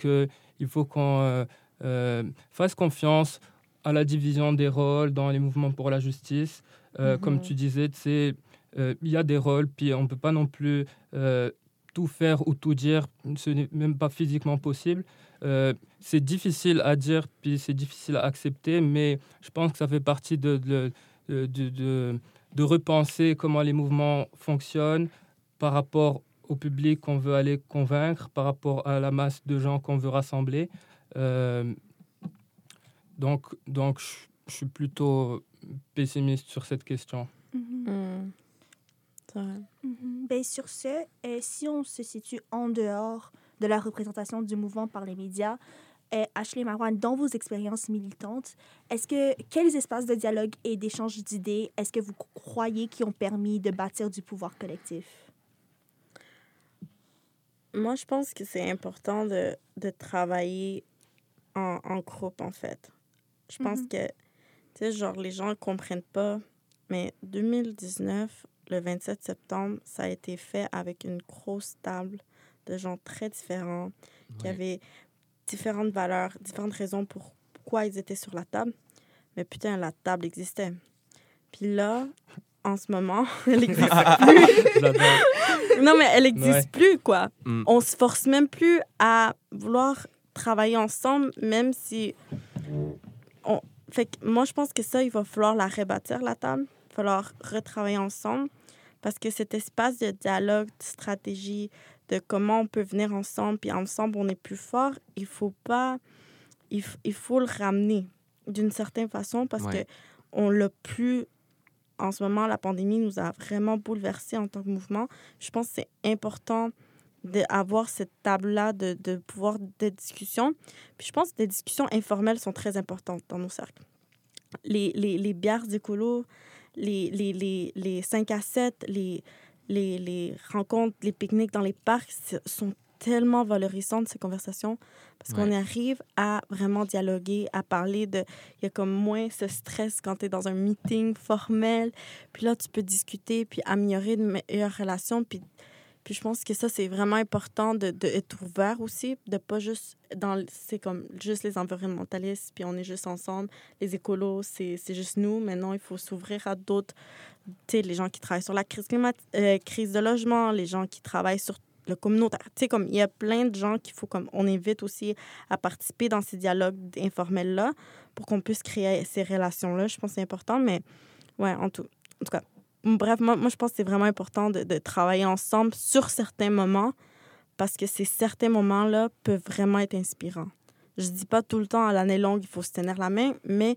qu'il faut qu'on euh, euh, fasse confiance à la division des rôles dans les mouvements pour la justice. Euh, Comme Mhm. tu disais, tu sais, euh, il y a des rôles, puis on ne peut pas non plus tout faire ou tout dire. Ce n'est même pas physiquement possible. Euh, c'est difficile à dire, puis c'est difficile à accepter, mais je pense que ça fait partie de, de- de- de repenser comment les mouvements fonctionnent par rapport au public qu'on veut aller convaincre, par rapport à la masse de gens qu'on veut rassembler. Euh, donc, donc je, suis plutôt pessimiste sur cette question. Mm. C'est vrai. Mhm. Ben, sur ce, euh, si on se situe en dehors de la représentation du mouvement par les médias, euh, Ashley Marwan, dans vos expériences militantes, est-ce que quels espaces de dialogue et d'échange d'idées est-ce que vous croyez qui ont permis de bâtir du pouvoir collectif? Moi, je pense que c'est important de, de travailler en, en groupe, en fait. Je pense Mhm. que, tu sais, genre, les gens ne comprennent pas, mais 2019, le 27 septembre, ça a été fait avec une grosse table de gens très différents, qui avaient différentes valeurs, différentes raisons pour pourquoi ils étaient sur la table. Mais putain, la table existait. Puis là, en ce moment, elle n'existe plus. J'adore. Non, mais elle n'existe Ouais. plus, quoi. Mm. On se force même plus à vouloir travailler ensemble, même si... On... Fait que moi, je pense que ça, il va falloir la rebâtir, la table. Il va falloir retravailler ensemble. Parce que cet espace de dialogue, de stratégie, de comment on peut venir ensemble, puis ensemble, on est plus fort, il faut pas... Il, il faut le ramener d'une certaine façon parce Ouais. que on l'a plus... En ce moment, la pandémie nous a vraiment bouleversés en tant que mouvement. Je pense que c'est important d'avoir cette table-là, de, de pouvoir des discussions. Puis je pense que des discussions informelles sont très importantes dans nos cercles. Les, les, les bières d'écolo, les, les, les, les 5 à 7, les, les, les rencontres, les pique-niques dans les parcs sont tellement valorisantes, ces conversations, parce qu'on arrive à vraiment dialoguer, à parler de... Il y a comme moins ce stress quand tu es dans un meeting formel, puis là, tu peux discuter, puis améliorer de meilleures relations, puis puis je pense que ça, c'est vraiment important de, de être ouvert aussi, de pas juste dans... C'est comme juste les environnementalistes, puis on est juste ensemble. Les écolos, c'est juste nous. Maintenant, il faut s'ouvrir à d'autres... Tu sais, les gens qui travaillent sur la crise climatique, crise de logement, les gens qui travaillent sur le communautaire. Tu sais, comme il y a plein de gens qu'il faut comme... On invite aussi à participer dans ces dialogues informels-là pour qu'on puisse créer ces relations-là. Je pense que c'est important, mais ouais, en tout, en tout cas, Bref, moi, moi, je pense que c'est vraiment important de, de travailler ensemble sur certains moments parce que ces certains moments-là peuvent vraiment être inspirants. Je dis pas tout le temps à l'année longue, il faut se tenir la main, mais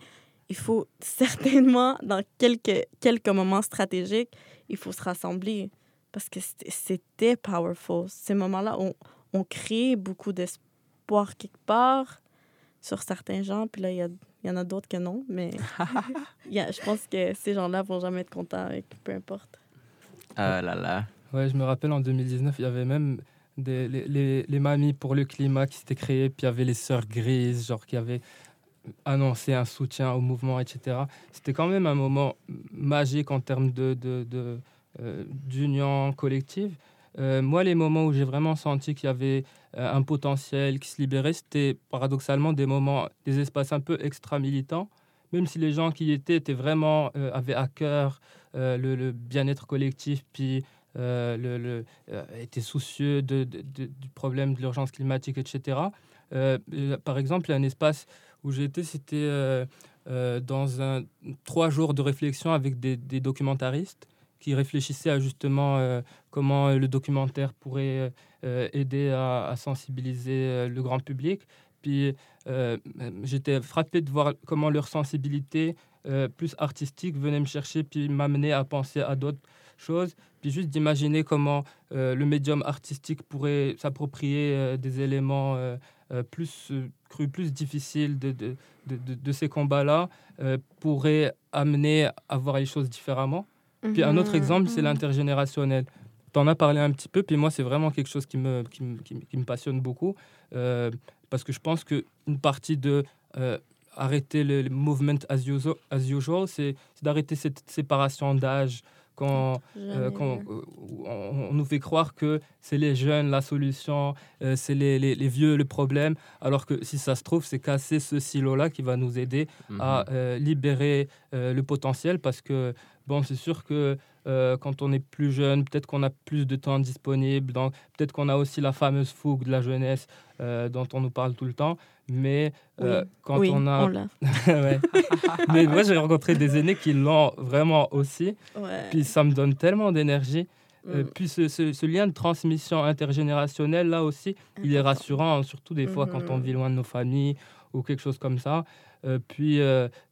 il faut certainement, dans quelques, quelques moments stratégiques, il faut se rassembler parce que c'était- powerful. Ces moments-là, on, on crée beaucoup d'espoir quelque part sur certains gens, puis là, il y, a- il y en a d'autres que non, mais il y a- je pense que ces gens-là vont jamais être contents avec peu importe. Ah là là. Ouais, je me rappelle en 2019, il y avait même des, les, les, les mamies pour le climat qui s'étaient créées, puis il y avait les sœurs grises, genre qui avaient annoncé un soutien au mouvement, etc. C'était quand même un moment magique en termes de, de, de, d'union collective. Euh, moi, les moments où j'ai vraiment senti qu'il y avait euh, un potentiel qui se libérait, c'était paradoxalement des moments, des espaces un peu extra-militants, même si les gens qui y étaient étaient vraiment, euh, avaient à cœur euh, le, bien-être collectif, puis euh, euh, soucieux du problème de l'urgence climatique, etc. Euh, euh, par exemple, il y a un espace où été, c'était euh, euh, dans un, trois jours de réflexion avec des, des documentaristes qui réfléchissaient à justement euh, comment euh, le documentaire pourrait euh, aider à, sensibiliser le grand public. Puis j'étais frappé de voir comment leur sensibilité plus artistique venait me chercher puis m'amener à penser à d'autres choses. Puis juste d'imaginer comment le médium artistique pourrait s'approprier des éléments plus crus, plus difficiles de, ces combats-là, pourrait amener à voir les choses différemment. Puis un autre Mhm, exemple, c'est mhm. l'intergénérationnel. Tu en as parlé un petit peu, puis moi, c'est vraiment quelque chose qui me, qui me, qui me- qui me passionne beaucoup, euh, parce que je pense qu'une partie de euh, arrêter le, le movement as usual, as usual c'est d'arrêter cette séparation d'âge quand, euh, quand, euh, on, on nous fait croire que c'est les jeunes la solution, euh, c'est les, les- les vieux le problème, alors que si ça se trouve, c'est casser ce silo-là qui va nous aider Mhm. à euh, libérer euh, le potentiel parce que, bon, c'est sûr que euh, quand on est plus jeune, peut-être qu'on a plus de temps disponible, donc peut-être qu'on a aussi la fameuse fougue de la jeunesse euh, dont on nous parle tout le temps, mais euh, Oui. quand oui, on a... mais moi, j'ai rencontré des aînés qui l'ont vraiment aussi, Ouais. puis ça me donne tellement d'énergie. Euh, Mm. puis ce, ce- ce lien de transmission intergénérationnelle, là aussi, il est rassurant, surtout des fois quand on Mhm. vit loin de nos familles ou quelque chose comme ça. Euh, puis,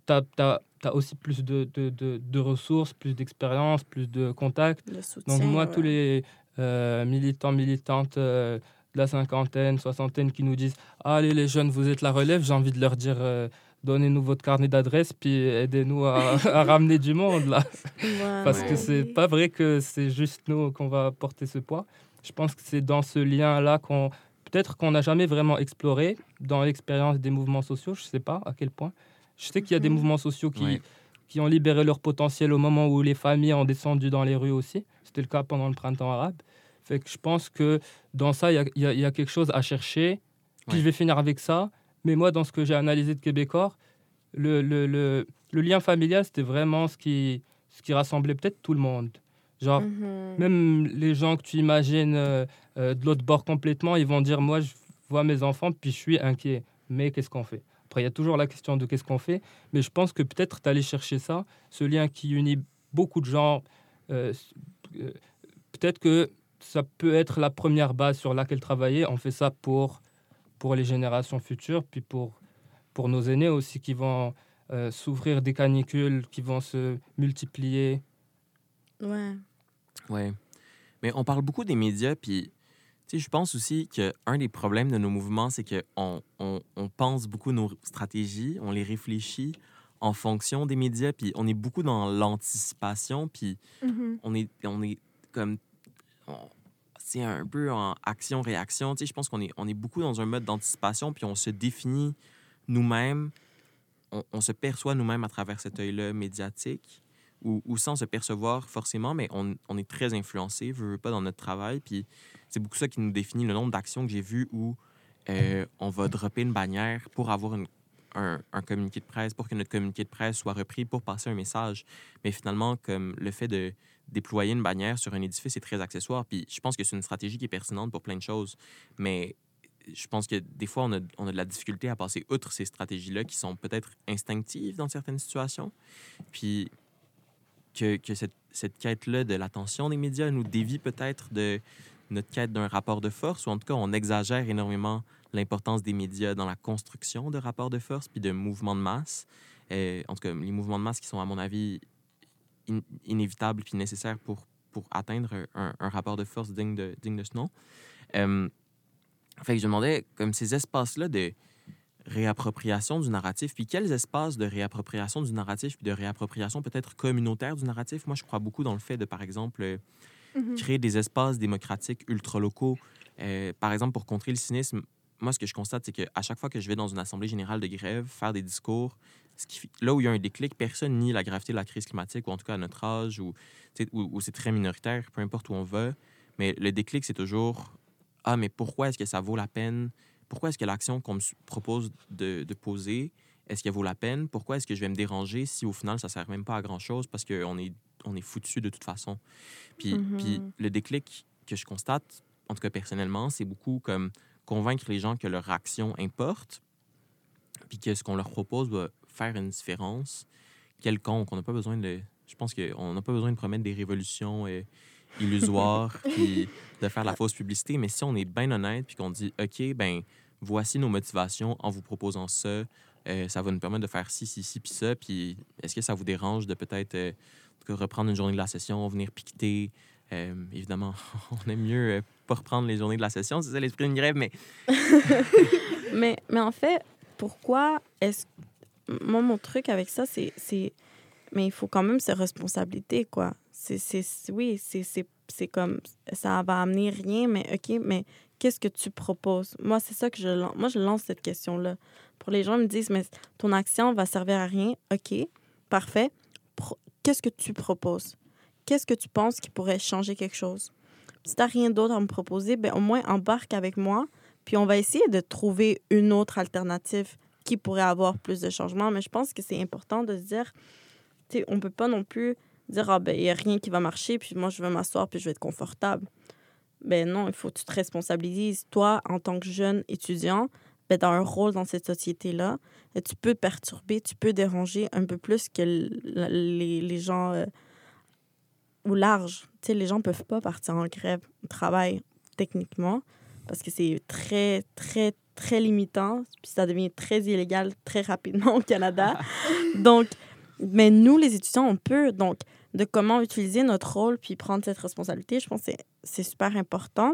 tu as, aussi plus de, de- de- de ressources, plus d'expérience, plus de contacts. Donc, moi, ouais. tous les euh, militants, militantes euh, de la cinquantaine, soixantaine qui nous disent Ah, Allez, les jeunes, vous êtes la relève, j'ai envie de leur dire euh, Donnez-nous votre carnet d'adresse, puis aidez-nous à, à ramener du monde, là. Ouais, Parce ouais. que c'est pas vrai que c'est juste nous qu'on va porter ce poids. Je pense que c'est dans ce lien-là qu'on peut-être qu'on n'a jamais vraiment exploré dans l'expérience des mouvements sociaux. Je ne sais pas à quel point. Je sais qu'il y a des Mhm. mouvements sociaux qui, Ouais. qui ont libéré leur potentiel au moment où les familles ont descendu dans les rues aussi. C'était le cas pendant le printemps arabe. Fait que je pense que dans ça, il y a, il y y a quelque chose à chercher. Puis Ouais. je vais finir avec ça. Mais moi, dans ce que j'ai analysé de Québécois, le, le, le, le lien familial, c'était vraiment ce qui, ce qui rassemblait peut-être tout le monde. Genre, Mhm. même les gens que tu imagines euh, euh, de l'autre bord complètement, ils vont dire Moi, je vois mes enfants, puis je suis inquiet. Mais qu'est-ce qu'on fait? Après, il y a toujours la question de qu'est-ce qu'on fait. Mais je pense que peut-être d'aller chercher ça, ce lien qui unit beaucoup de gens, euh, euh, peut-être que ça peut être la première base sur laquelle travailler. On fait ça pour, pour les générations futures, puis pour, pour nos aînés aussi qui vont euh, s'ouvrir des canicules, qui vont se multiplier. Ouais. Ouais. Mais on parle beaucoup des médias, puis tu sais, je pense aussi qu'un des problèmes de nos mouvements, c'est qu'on on, on pense beaucoup nos stratégies, on les réfléchit en fonction des médias, puis on est beaucoup dans l'anticipation, puis Mhm. on est, on est comme. c'est un peu en action-réaction. Tu sais, je pense qu'on est, on est beaucoup dans un mode d'anticipation, puis on se définit nous-mêmes, on, on se perçoit nous-mêmes à travers cet œil-là médiatique, ou, ou sans se percevoir forcément, mais on, on est très influencé, veut, veut pas, dans notre travail. Puis c'est beaucoup ça qui nous définit le nombre d'actions que j'ai vues où euh, on va dropper une bannière pour avoir un, un communiqué de presse, pour que notre communiqué de presse soit repris pour passer un message. Mais finalement, comme le fait de déployer une bannière sur un édifice est très accessoire. Puis je pense que c'est une stratégie qui est pertinente pour plein de choses. Mais je pense que des fois, on a, on a de la difficulté à passer outre ces stratégies-là qui sont peut-être instinctives dans certaines situations. Puis que, que cette, cette quête-là de l'attention des médias nous dévie peut-être de notre quête d'un rapport de force, ou en tout cas, on exagère énormément l'importance des médias dans la construction de rapports de force puis de mouvements de masse. Euh, en tout cas, les mouvements de masse qui sont, à mon avis, in- inévitables puis nécessaires pour, pour atteindre un, un rapport de force digne de, digne de ce nom. Euh, fait que je demandais, comme ces espaces-là de réappropriation du narratif, puis quels espaces de réappropriation du narratif, puis de réappropriation peut-être communautaire du narratif? Moi, je crois beaucoup dans le fait de, par exemple, euh, Mhm. créer des espaces démocratiques ultra-locaux. Euh, par exemple, pour contrer le cynisme, moi, ce que je constate, c'est qu'à chaque fois que je vais dans une assemblée générale de grève, faire des discours, ce qui, fait- là où il y a un déclic, personne nie la gravité de la crise climatique, ou en tout cas à notre âge, ou où, où c'est très minoritaire, peu importe où on va. Mais le déclic, c'est toujours Ah, mais pourquoi est-ce que ça vaut la peine? Pourquoi est-ce que l'action qu'on me propose de, de poser, est-ce qu'elle vaut la peine? Pourquoi est-ce que je vais me déranger si au final ça sert même pas à grand-chose parce qu'on est, on est foutu de toute façon? Puis, Mhm. puis le déclic que je constate, en tout cas personnellement, c'est beaucoup comme convaincre les gens que leur action importe, puis que ce qu'on leur propose doit faire une différence quelconque. On n'a pas besoin de. Je pense qu'on n'a pas besoin de promettre des révolutions euh, illusoires, puis de faire la fausse publicité. Mais si on est bien honnête, puis qu'on dit, OK, ben voici nos motivations en vous proposant ça, euh, ça va nous permettre de faire ci, ci, ci, puis ça. Puis est-ce que ça vous dérange de peut-être euh, reprendre une journée de la session, venir piqueter? Euh, évidemment, on aime mieux euh, pas reprendre les journées de la session, c'est ça l'esprit d'une grève, mais Mais, mais en fait, pourquoi est-ce. Moi, mon truc avec ça, c'est. c'est- Mais il faut quand même ses responsabilités, quoi. C'est, oui, c'est, comme. Ça va amener rien, mais OK, mais qu'est-ce que tu proposes? Moi, c'est ça que je lance. Moi, je lance cette question-là. Pour les gens, ils me disent, mais ton action va servir à rien. OK, parfait. Qu'est-ce que tu proposes? Qu'est-ce que tu penses qui pourrait changer quelque chose? Si tu n'as rien d'autre à me proposer, ben, au moins embarque avec moi. Puis on va essayer de trouver une autre alternative qui pourrait avoir plus de changements. Mais je pense que c'est important de se dire, on peut pas non plus dire, ah ben, il n'y a rien qui va marcher, puis moi, je vais m'asseoir, puis je vais être confortable. Ben non, il faut que tu te responsabilises. Toi, en tant que jeune étudiant, ben, dans un rôle dans cette société-là, et tu peux perturber, tu peux déranger un peu plus que les, les gens euh, au large. Tu sais, les gens peuvent pas partir en grève au travail, techniquement, parce que c'est très, très, très limitant, puis ça devient très illégal très rapidement au Canada. Donc, mais nous, les étudiants, on peut. Donc, de comment utiliser notre rôle puis prendre cette responsabilité, je pense que c'est- super important.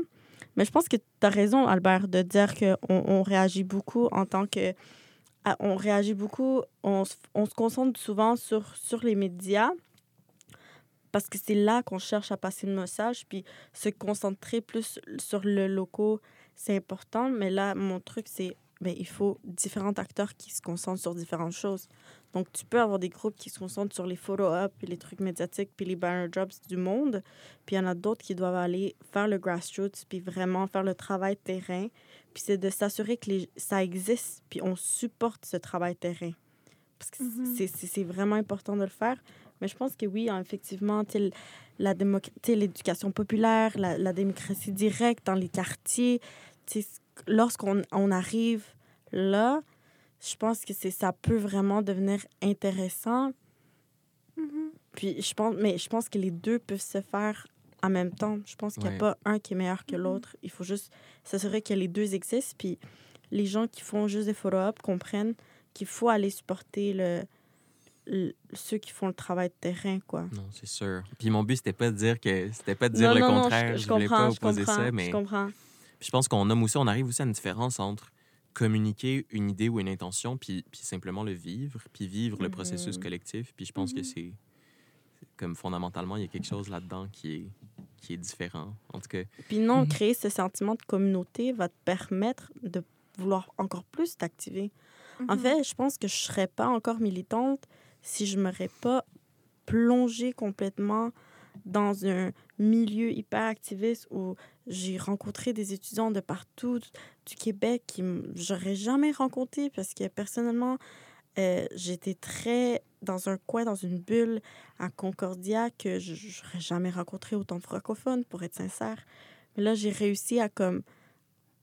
Mais je pense que tu as raison, Albert, de dire qu'on on réagit beaucoup en tant que. à- On réagit beaucoup, on, on se concentre souvent sur, sur les médias. parce que c'est là qu'on cherche à passer le message, puis se concentrer plus sur le locaux, c'est important. Mais là, mon truc, c'est ben, il faut différents acteurs qui se concentrent sur différentes choses. Donc, tu peux avoir des groupes qui se concentrent sur les puis les trucs médiatiques, puis les banner jobs du monde. Puis il y en a d'autres qui doivent aller faire le grassroots, puis vraiment faire le travail terrain. Puis c'est de s'assurer que les... ça existe, puis on supporte ce travail terrain. Parce que Mhm. c'est- c'est c'est vraiment important de le faire. Mais je pense que oui, hein, effectivement, l'éducation populaire, la, la démocratie directe dans les quartiers, lorsqu'on on arrive là, je pense que c'est ça peut vraiment devenir intéressant. Mhm. Puis je pense, mais je pense que les deux peuvent se faire en même temps. Je pense qu'il n'y a Ouais. pas un qui est meilleur que Mhm. l'autre. Il faut juste s'assurer que les deux existent. Puis les gens qui font juste des follow-up comprennent qu'il faut aller supporter le, le- ceux qui font le travail de terrain, quoi. Non, c'est sûr. Puis mon but, c'était pas de dire que c'était pas de dire non, le non, non, contraire. je, je voulais comprends, pas je opposer comprends, ça, mais je comprends. Puis je pense qu'on nomme aussi, on arrive aussi à une différence entre communiquer une idée ou une intention, puis, puis simplement le vivre, puis vivre le processus Mhm. collectif. Puis je pense que Mhm. c'est c'est comme fondamentalement, il y a quelque chose là-dedans qui est, qui est différent. En tout cas, Puis non, Mhm. créer ce sentiment de communauté va te permettre de vouloir encore plus t'activer. En fait, je pense que je serais pas encore militante si je m'aurais pas plongée complètement dans un milieu hyper activiste où j'ai rencontré des étudiants de partout du Québec qui j'aurais jamais rencontré parce que personnellement, euh, j'étais très dans un coin, dans une bulle à Concordia que je n'aurais jamais rencontré autant de francophones, pour être sincère. Mais là, j'ai réussi à comme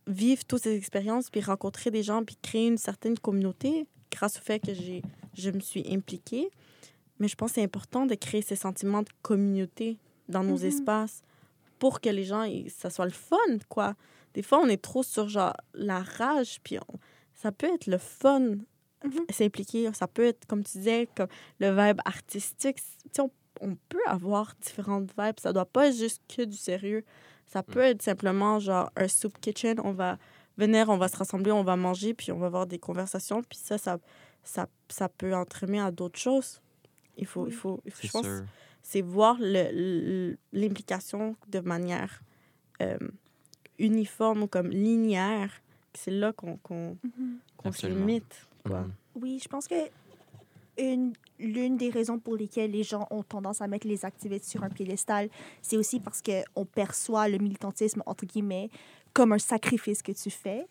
vivre toutes ces expériences, puis rencontrer des gens, puis créer une certaine communauté grâce au fait que j'ai, je me suis impliquée. Mais je pense que c'est important de créer ces sentiments de communauté dans nos Mhm. espaces pour que les gens, ils- ça soit le fun, quoi. Des fois, on est trop sur genre la rage, puis on- ça peut être le fun Mhm. s'impliquer. Ça peut être, comme tu disais, comme le vibe artistique. On, on peut avoir différentes vibes. Ça doit pas être juste que du sérieux. Ça peut être simplement genre un soup kitchen. On va venir, on va se rassembler, on va manger, puis on va avoir des conversations. Puis ça, ça, ça, ça peut entraîner à d'autres choses. Il faut, il faut, il faut- je pense, sûr. C'est voir l'implication de manière euh, uniforme ou comme linéaire. C'est là qu'on qu'on Mhm. qu'on se limite. Quoi. Oui, je pense que une l'une des raisons pour lesquelles les gens ont tendance à mettre les activistes sur un piédestal, c'est aussi parce qu'on perçoit le militantisme, entre guillemets, comme un sacrifice que tu fais.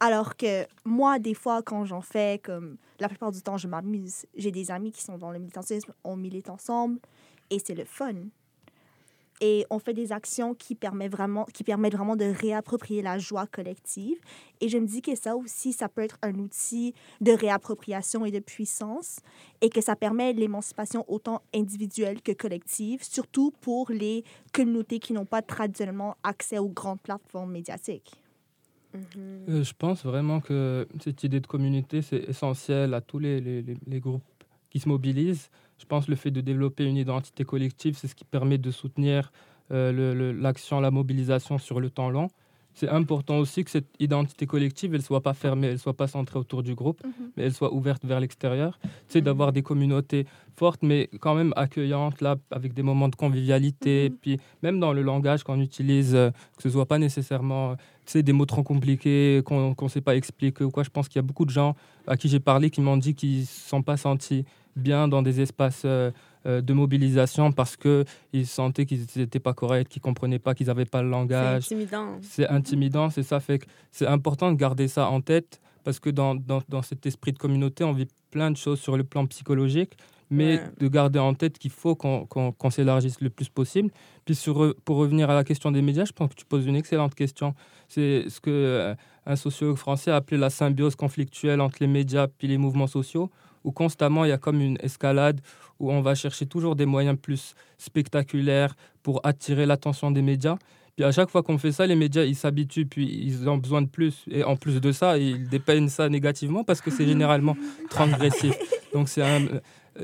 Alors que moi, des fois, quand j'en fais, comme la plupart du temps, je m'amuse. J'ai des amis qui sont dans le militantisme, on milite ensemble et c'est le fun. Et on fait des actions qui permettent vraiment, qui permettent vraiment de réapproprier la joie collective. Et je me dis que ça aussi, ça peut être un outil de réappropriation et de puissance et que ça permet l'émancipation autant individuelle que collective, surtout pour les communautés qui n'ont pas traditionnellement accès aux grandes plateformes médiatiques. Euh, je pense vraiment que cette idée de communauté, c'est essentiel à tous les, les- groupes qui se mobilisent. Je pense que le fait de développer une identité collective, c'est ce qui permet de soutenir euh, l'action, la mobilisation sur le temps long. C'est important aussi que cette identité collective, elle soit pas fermée, elle soit pas centrée autour du groupe, mais elle soit ouverte vers l'extérieur. C'est d'avoir des communautés fortes, mais quand même accueillantes, là, avec des moments de convivialité. Mhm. Puis même dans le langage qu'on utilise, euh, que ce soit pas nécessairement, euh, des mots trop compliqués qu'on ne sait pas expliquer ou quoi. Je pense qu'il y a beaucoup de gens à qui j'ai parlé qui m'ont dit qu'ils ne se sont pas sentis bien dans des espaces euh, euh, de mobilisation parce qu'ils sentaient qu'ils n'étaient pas corrects, qu'ils ne comprenaient pas, qu'ils n'avaient pas le C'est langage. intimidant. C'est intimidant, c'est ça. Fait que c'est important de garder ça en tête parce que dans, dans, dans cet esprit de communauté, on vit plein de choses sur le plan psychologique, mais Ouais. de garder en tête qu'il faut qu'on qu'on- qu'on s'élargisse le plus possible. Puis sur, pour revenir à la question des médias, je pense que tu poses une excellente question. C'est ce que euh, un sociologue français a appelé la symbiose conflictuelle entre les médias puis les mouvements sociaux, où constamment il y a comme une escalade où on va chercher toujours des moyens plus spectaculaires pour attirer l'attention des médias. Puis à chaque fois qu'on fait ça, les médias, ils s'habituent, puis ils ont besoin de plus. Et en plus de ça, ils dépeignent ça négativement parce que c'est généralement transgressif. Donc c'est un...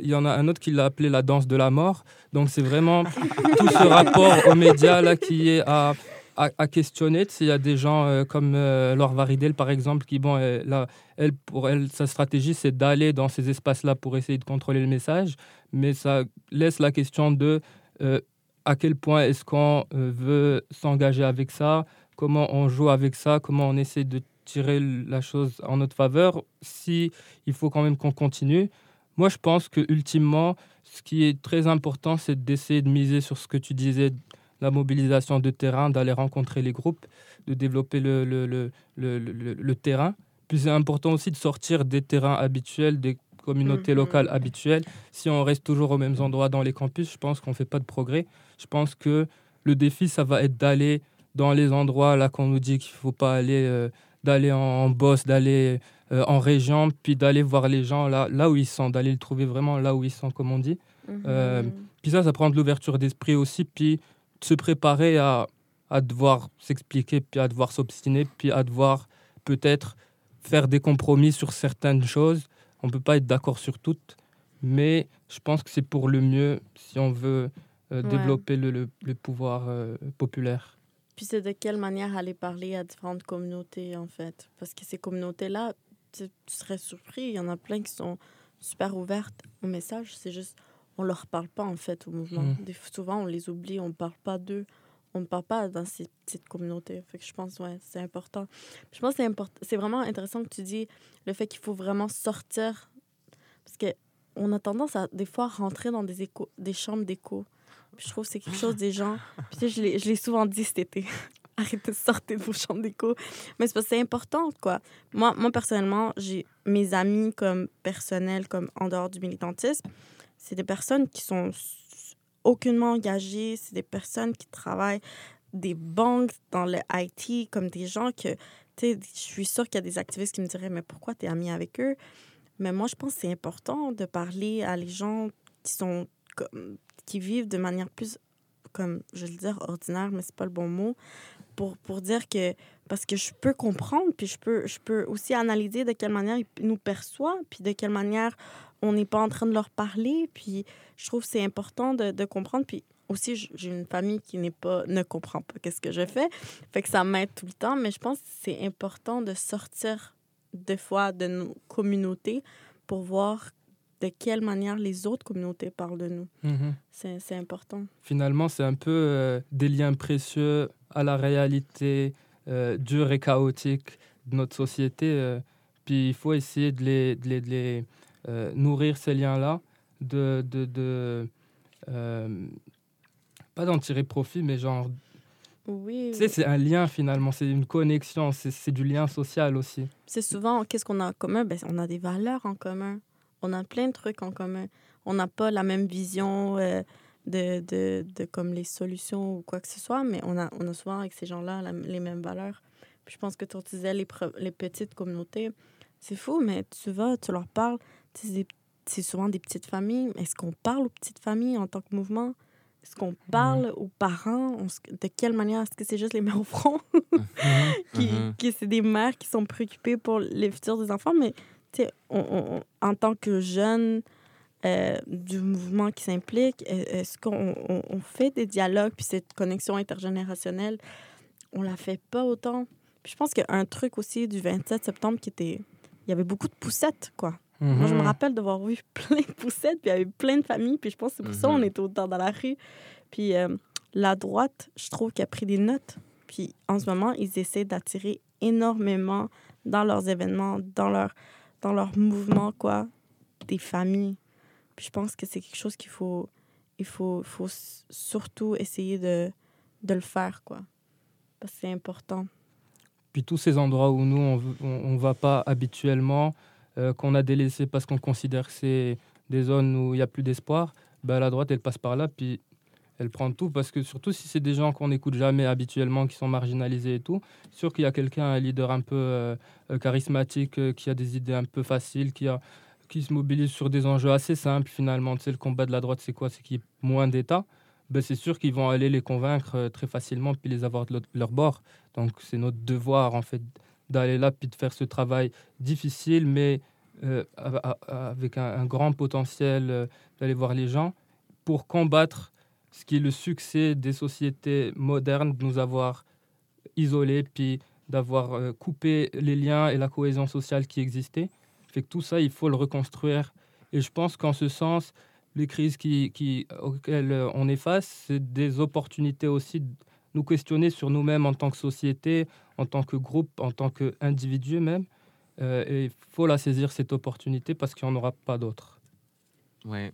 Il y en a un autre qui l'a appelé la danse de la mort. Donc c'est vraiment tout ce rapport aux médias là qui est à, à, questionner. Tu sais, Il y a des gens euh, comme euh, Laure Varidel, par exemple, qui, bon, elle, là, elle, pour elle, sa stratégie, c'est d'aller dans ces espaces-là pour essayer de contrôler le message. Mais ça laisse la question de euh, à quel point est-ce qu'on euh, veut s'engager avec ça, comment on joue avec ça, comment on essaie de tirer la chose en notre faveur, si il faut quand même qu'on continue. Moi, je pense que ultimement, ce qui est très important, c'est d'essayer de miser sur ce que tu disais, la mobilisation de terrain, d'aller rencontrer les groupes, de développer le, le, le, le, terrain. Puis c'est important aussi de sortir des terrains habituels, des communautés Mhm. locales habituelles. Si on reste toujours aux mêmes endroits dans les campus, je pense qu'on ne fait pas de progrès. Je pense que le défi, ça va être d'aller dans les endroits là qu'on nous dit qu'il ne faut pas aller, euh, d'aller en, en boss, d'aller euh, en région, puis d'aller voir les gens là, là où ils sont, d'aller le trouver vraiment là où ils sont, comme on dit. Euh, Mhm. Puis ça, ça prend de l'ouverture d'esprit aussi, puis se préparer à, à devoir s'expliquer, puis à devoir s'obstiner, puis à devoir peut-être faire des compromis sur certaines choses. On ne peut pas être d'accord sur toutes, mais je pense que c'est pour le mieux si on veut euh, Ouais. développer le, le- le pouvoir euh, populaire. Puis c'est de quelle manière aller parler à différentes communautés, en fait? Parce que ces communautés-là, tu tu serais surpris, il y en a plein qui sont super ouvertes au message. C'est juste, on leur parle pas, en fait, au mouvement. Des, souvent, on les oublie, on ne parle pas d'eux. On ne parle pas dans ces petites communautés. Fait que je pense, ouais, c'est important. Je pense que c'est important. C'est vraiment intéressant que tu dis le fait qu'il faut vraiment sortir. Parce que on a tendance à, des fois, rentrer dans des, échos, des chambres d'écho. Puis je trouve que c'est quelque chose des gens. Puis je l'ai- je l'ai souvent dit cet été. Arrêtez de sortir de vos chambres d'écho. Mais c'est parce que c'est important, quoi. Moi, moi personnellement, j'ai mes amis comme personnels, comme en dehors du militantisme, c'est des personnes qui sont aucunement engagées. C'est des personnes qui travaillent des banques dans le IT, comme des gens que, tu sais, je suis sûre qu'il y a des activistes qui me diraient, mais pourquoi tu es ami avec eux? Mais moi, je pense que c'est important de parler à les gens qui sont qui vivent de manière plus, comme je vais le dire, ordinaire, mais c'est pas le bon mot, pour, pour dire que, parce que je peux comprendre, puis je peux, je peux aussi analyser de quelle manière ils nous perçoivent, puis de quelle manière on n'est pas en train de leur parler, puis je trouve que c'est important de, de comprendre, puis aussi, j'ai une famille qui n'est pas, ne comprend pas qu'est-ce que je fais, fait que ça m'aide tout le temps, mais je pense que c'est important de sortir des fois de nos communautés pour voir de quelle manière les autres communautés parlent de nous. C'est c'est important. Finalement, c'est un peu euh, des liens précieux à la réalité euh, dure et chaotique de notre société. euh, puis il faut essayer de les, de les, de les, euh, nourrir, ces liens-là, de, de, de euh, pas d'en tirer profit, mais genre, Oui. tu sais, c'est un lien finalement, c'est une connexion, c'est du lien social aussi. C'est souvent, qu'est-ce qu'on a en commun? Ben, on a des valeurs en commun. On a plein de trucs en commun. On n'a pas la même vision euh, de, de, de comme les solutions ou quoi que ce soit, mais on a, on a souvent avec ces gens-là les mêmes valeurs. Puis je pense que tu disais les, les petites communautés. C'est fou, mais tu vas, tu leur parles. C'est souvent des petites familles. Est-ce qu'on parle aux petites familles en tant que mouvement? Est-ce qu'on parle aux parents? On se- de quelle manière? Est-ce que c'est juste les mains au front? qui, Mhm. qui c'est des mères qui sont préoccupées pour les futurs des enfants, mais on, on- en tant que jeune euh, du mouvement qui s'implique, est- est-ce qu'on on, on fait des dialogues, puis cette connexion intergénérationnelle, on la fait pas autant? Puis je pense qu'il y a un truc aussi du 27 septembre qui était... Il y avait beaucoup de poussettes, quoi. Moi, je me Mhm. rappelle d'avoir vu plein de poussettes, puis il y avait plein de familles, puis je pense que c'est pour ça Mhm. qu'on était autant dans la rue. Puis euh, la droite, je trouve qu'elle a pris des notes. Puis en ce moment, ils essaient d'attirer énormément dans leurs événements, dans leur, dans leur mouvement, quoi, des familles. Puis je pense que c'est quelque chose qu'il faut, il faut, faut surtout essayer de, de le faire, quoi. Parce que c'est important. Puis tous ces endroits où nous, on ne va pas habituellement, euh, qu'on a délaissé parce qu'on considère que c'est des zones où il n'y a plus d'espoir, ben, la droite, elle passe par là, puis elle prend tout. Parce que surtout si c'est des gens qu'on n'écoute jamais habituellement, qui sont marginalisés et tout, sûr qu'il y a quelqu'un, un leader un peu euh, euh, charismatique, qui a des idées un peu faciles, qui, se mobilise sur des enjeux assez simples finalement. Tu sais, le combat de la droite, c'est quoi? C'est qu'il y ait moins d'État. Ben, c'est sûr qu'ils vont aller les convaincre très facilement puis les avoir de leur bord. Donc c'est notre devoir en fait d'aller là puis de faire ce travail difficile mais euh, avec un, grand potentiel euh, d'aller voir les gens pour combattre ce qui est le succès des sociétés modernes, de nous avoir isolés puis d'avoir euh, coupé les liens et la cohésion sociale qui existaient. Fait que tout ça, il faut le reconstruire. Et je pense qu'en ce sens, les crises qui, auxquelles on est face, c'est des opportunités aussi nous questionner sur nous-mêmes en tant que société, en tant que groupe, en tant qu'individu même. Euh, et il faut la saisir, cette opportunité, parce qu'il n'y en aura pas d'autres. Oui.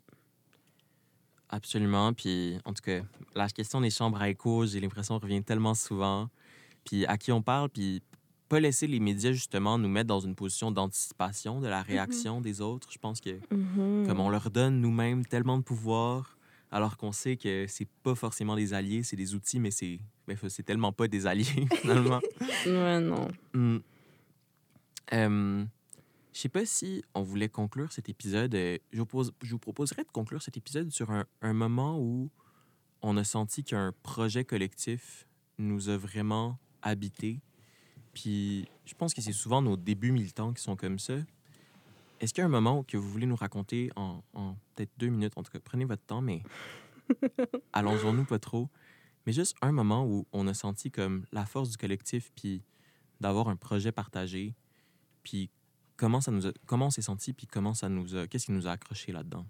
Absolument. Puis, en tout cas, la question des chambres à écho, j'ai l'impression, revient tellement souvent. Puis, à qui on parle, puis pas laisser les médias, justement, nous mettre dans une position d'anticipation de la réaction des autres. Je pense que, Mhm. comme on leur donne nous-mêmes tellement de pouvoir, alors qu'on sait que c'est pas forcément des alliés, c'est des outils, mais c'est mais c'est tellement pas des alliés, finalement. Ouais, non. Euh, je sais pas si on voulait conclure cet épisode. euh, je, vous je vous proposerais de conclure cet épisode sur un, un moment où on a senti qu'un projet collectif nous a vraiment habité. Puis je pense que c'est souvent nos débuts militants qui sont comme ça. Est-ce qu'il y a un moment que vous voulez nous raconter en, en peut-être deux minutes? En tout cas, prenez votre temps, mais allons-nous pas trop. Mais juste un moment où on a senti comme la force du collectif, puis d'avoir un projet partagé, puis comment ça nous a- comment on s'est senti, puis comment ça nous a, qu'est-ce qui nous a accroché là-dedans?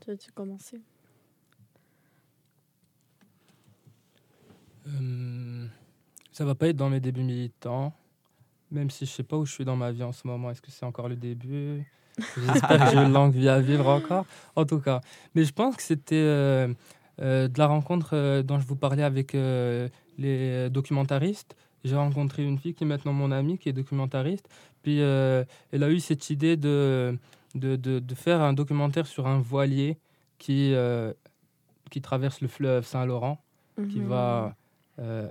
Tu veux-tu commencer? Euh, ça va pas être dans mes débuts militants, même si je sais pas où je suis dans ma vie en ce moment. Est-ce que c'est encore le début? J'espère que j'ai une longue vie à vivre encore. En tout cas, mais je pense que c'était euh, euh, de la rencontre euh, dont je vous parlais avec euh, les documentaristes. J'ai rencontré une fille qui est maintenant mon amie, qui est documentariste. Puis euh, elle a eu cette idée de, de, de, de faire un documentaire sur un voilier qui, euh, qui traverse le fleuve Saint-Laurent qui Mhm. va euh,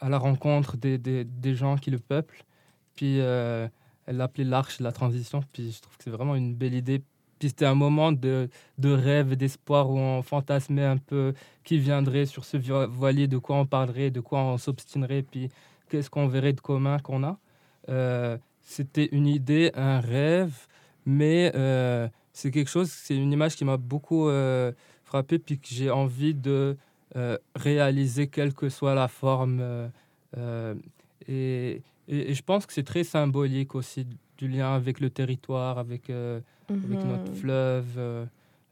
à la rencontre des, des, des gens qui le peuplent. Puis euh, elle l'appelait l'arche de la transition. Puis je trouve que c'est vraiment une belle idée. Puis c'était un moment de, de rêve et d'espoir où on fantasmait un peu qui viendrait sur ce vo- voilier, de quoi on parlerait, de quoi on s'obstinerait, puis qu'est-ce qu'on verrait de commun qu'on a. Euh, c'était une idée, un rêve, mais euh, c'est quelque chose, c'est une image qui m'a beaucoup euh, frappé, puis que j'ai envie de euh, réaliser quelle que soit la forme. et, et- et je pense que c'est très symbolique aussi du lien avec le territoire, avec, euh, avec notre Mhm. fleuve, euh,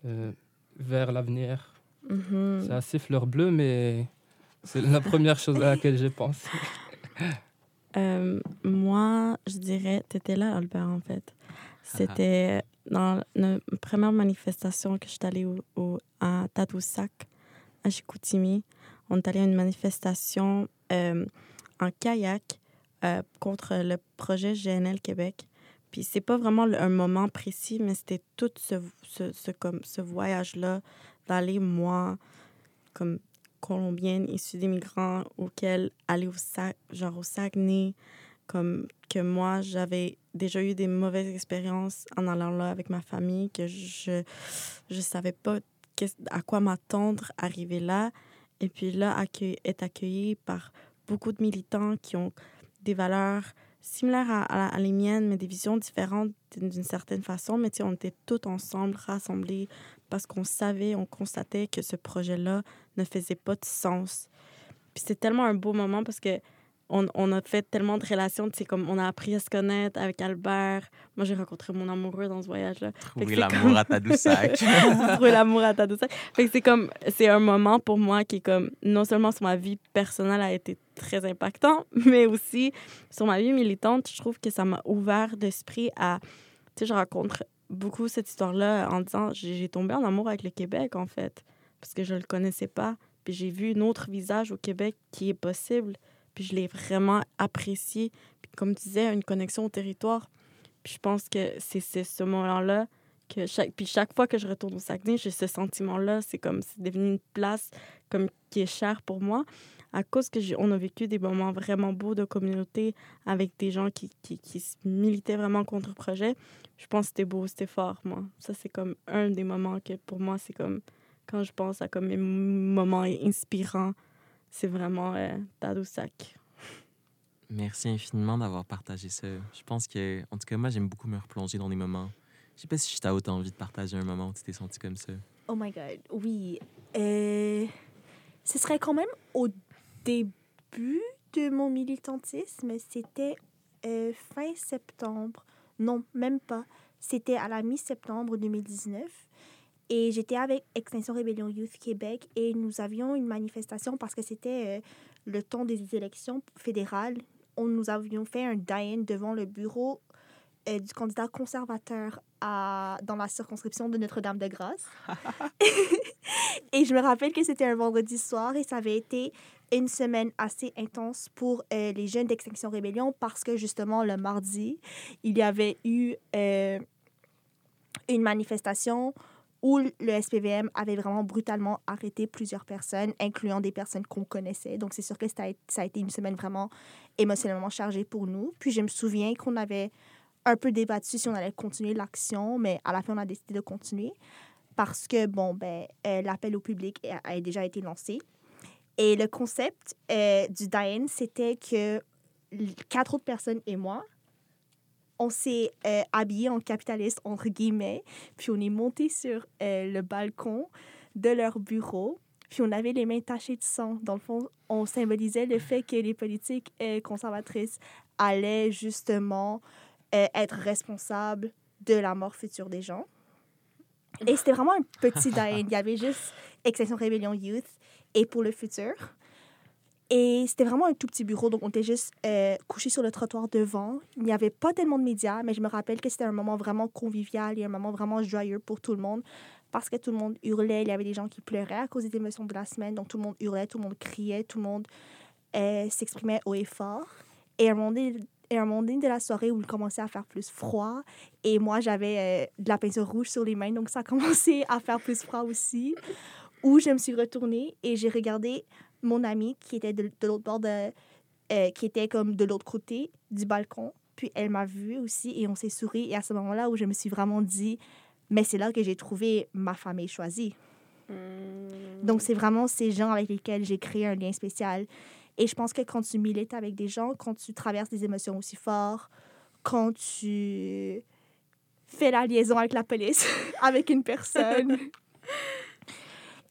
euh, vers l'avenir. Mhm. C'est assez fleur bleue, mais c'est la première chose à laquelle j'ai pensé. Moi, je dirais, tu étais là, Albert, en fait. C'était dans la première manifestation que j'étais allée au, au- à Tadoussac, à Chicoutimi. On est allé à une manifestation euh, en kayak euh, contre le projet GNL Québec. Puis c'est pas vraiment un moment précis, mais c'était tout ce, ce, comme, ce voyage-là d'aller, moi, comme colombienne issue des migrants, auquel aller au sac, genre au Saguenay, comme que moi, j'avais déjà eu des mauvaises expériences en allant là avec ma famille, que je je savais pas à quoi m'attendre arriver là. Et puis là, accueil, être accueilli par beaucoup de militants qui ont des valeurs similaires à, à, à les miennes, mais des visions différentes d'une certaine façon. Mais on était tous ensemble, rassemblés, parce qu'on savait, on constatait que ce projet-là ne faisait pas de sens. Puis c'est tellement un beau moment parce que on, on a fait tellement de relations, sais, comme on a appris à se connaître avec Albert. Moi, j'ai rencontré mon amoureux dans ce voyage-là. Trouver c'est l'amour comme- à Tadoussac. Trouver l'amour à Tadoussac. Fait c'est comme, c'est un moment pour moi qui est comme, non seulement sur ma vie personnelle a été très impactant, mais aussi sur ma vie militante, je trouve que ça m'a ouvert d'esprit à, tu sais, je rencontre beaucoup cette histoire-là en disant, j'ai j'ai tombé en amour avec le Québec, en fait, parce que je le connaissais pas. Puis j'ai vu un autre visage au Québec qui est possible. Puis je l'ai vraiment apprécié. Puis comme tu disais, une connexion au territoire. Puis je pense que c'est ce moment-là que chaque puis chaque fois que je retourne au Saguenay, j'ai ce sentiment-là, c'est comme c'est devenu une place comme qui est chère pour moi à cause que on a vécu des moments vraiment beaux de communauté avec des gens qui, qui, qui militaient vraiment contre le projet. Je pense que c'était beau, c'était fort, moi. Ça, c'est comme un des moments que pour moi, c'est comme quand je pense à comme mes moments inspirants, c'est vraiment euh, Tadoussac. Merci infiniment d'avoir partagé ça. Je pense que, en tout cas, moi, j'aime beaucoup me replonger dans des moments. Je sais pas si tu as autant envie de partager un moment où tu t'es senti comme ça. Oh my God, oui. Euh, ce serait quand même au début de mon militantisme. C'était euh, fin septembre Non, même pas. C'était à la mi-septembre 2019. Et j'étais avec Extinction Rébellion Youth Québec et nous avions une manifestation parce que c'était euh, le temps des élections fédérales. On, nous avions fait un die devant le bureau euh, du candidat conservateur à, dans la circonscription de Notre-Dame-de-Grâce. et je me rappelle que c'était un vendredi soir et ça avait été une semaine assez intense pour euh, les jeunes d'Extinction Rébellion parce que justement le mardi, il y avait eu une manifestation où le SPVM avait vraiment brutalement arrêté plusieurs personnes, incluant des personnes qu'on connaissait. Donc c'est sûr que ça a, été une semaine vraiment émotionnellement chargée pour nous. Puis je me souviens qu'on avait un peu débattu si on allait continuer l'action, mais à la fin, on a décidé de continuer parce que, bon, ben, euh, l'appel au public a, déjà été lancé. Et le concept euh, du Diane, c'était que quatre autres personnes et moi, on s'est euh, habillés en capitaliste, entre guillemets, puis on est monté sur euh, le balcon de leur bureau, puis on avait les mains tachées de sang. Dans le fond, on symbolisait le fait que les politiques euh, conservatrices allaient justement être responsables de la mort future des gens. Et c'était vraiment un petit Diane. Il y avait juste Extinction Rébellion Youth et pour le futur. Et c'était vraiment un tout petit bureau, donc on était juste euh, couchés sur le trottoir devant. Il n'y avait pas tellement de médias, mais je me rappelle que c'était un moment vraiment convivial et un moment vraiment joyeux pour tout le monde parce que tout le monde hurlait. Il y avait des gens qui pleuraient à cause des émotions de la semaine, donc tout le monde hurlait, tout le monde criait, tout le monde euh, s'exprimait haut et fort. Et à un moment donné, et un moment donné de la soirée où il commençait à faire plus froid, et moi j'avais euh, de la peinture rouge sur les mains, donc ça a commencé à faire plus froid aussi, où je me suis retournée et j'ai regardé mon amie qui était de, de l'autre bord de... euh, qui était comme de l'autre côté du balcon. Puis elle m'a vue aussi et on s'est souri. Et à ce moment-là où je me suis vraiment dit, mais c'est là que j'ai trouvé ma famille choisie. Donc, c'est vraiment ces gens avec lesquels j'ai créé un lien spécial. Et je pense que quand tu milites avec des gens, quand tu traverses des émotions aussi fortes, quand tu fais la liaison avec la police, avec une personne,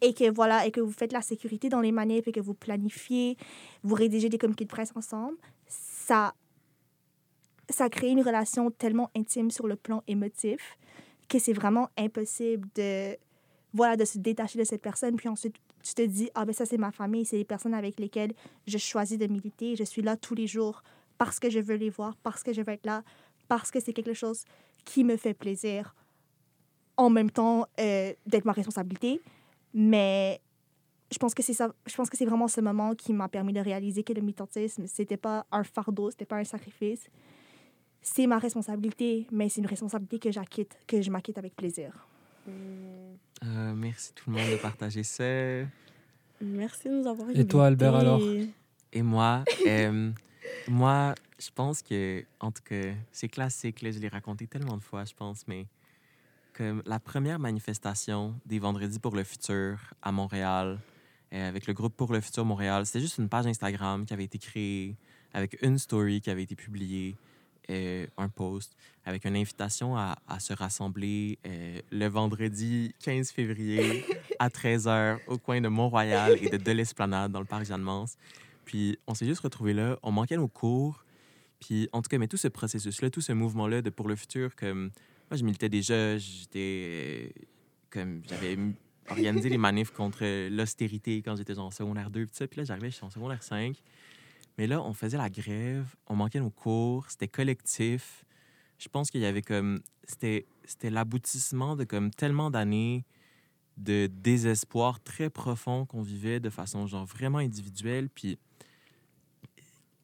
et que voilà, et que vous faites la sécurité dans les manifs et que vous planifiez, vous rédigez des communiqués de presse ensemble, ça, ça crée une relation tellement intime sur le plan émotif que c'est vraiment impossible de voilà de se détacher de cette personne puis ensuite tu te dis ah ben ça c'est ma famille c'est les personnes avec lesquelles je choisis de militer je suis là tous les jours parce que je veux les voir parce que je veux être là parce que c'est quelque chose qui me fait plaisir en même temps euh, d'être ma responsabilité mais je pense que c'est ça je pense que c'est vraiment ce moment qui m'a permis de réaliser que le militantisme c'était pas un fardeau c'était pas un sacrifice c'est ma responsabilité mais c'est une responsabilité que j'acquitte que je m'acquitte avec plaisir Euh, merci tout le monde de partager ça. Merci de nous avoir Et toi, Albert, alors? invités. Et moi, euh, moi, je pense que, en tout cas, c'est classique, là, je l'ai raconté tellement de fois, je pense, mais comme la première manifestation des Vendredis pour le futur à Montréal, euh, avec le groupe Pour le futur Montréal, c'était juste une page Instagram qui avait été créée avec une story qui avait été publiée, euh, un post, avec une invitation à, à se rassembler euh, le vendredi 15 février à 13h au coin de Mont-Royal et de De l'Esplanade dans le parc Jeanne-Mance. Puis on s'est juste retrouvés là, on manquait nos cours. Puis en tout cas, mais tout ce processus-là, tout ce mouvement-là de pour le futur, comme moi je militais déjà, j'étais euh, comme j'avais organisé les manifs contre l'austérité quand j'étais en secondaire 2, puis ça. Puis là j'arrivais, j'étais en secondaire 5. Mais là, on faisait la grève, on manquait nos cours, c'était collectif. Je pense qu'il y avait comme c'était c'était l'aboutissement de comme tellement d'années de désespoir très profond qu'on vivait de façon genre vraiment individuelle puis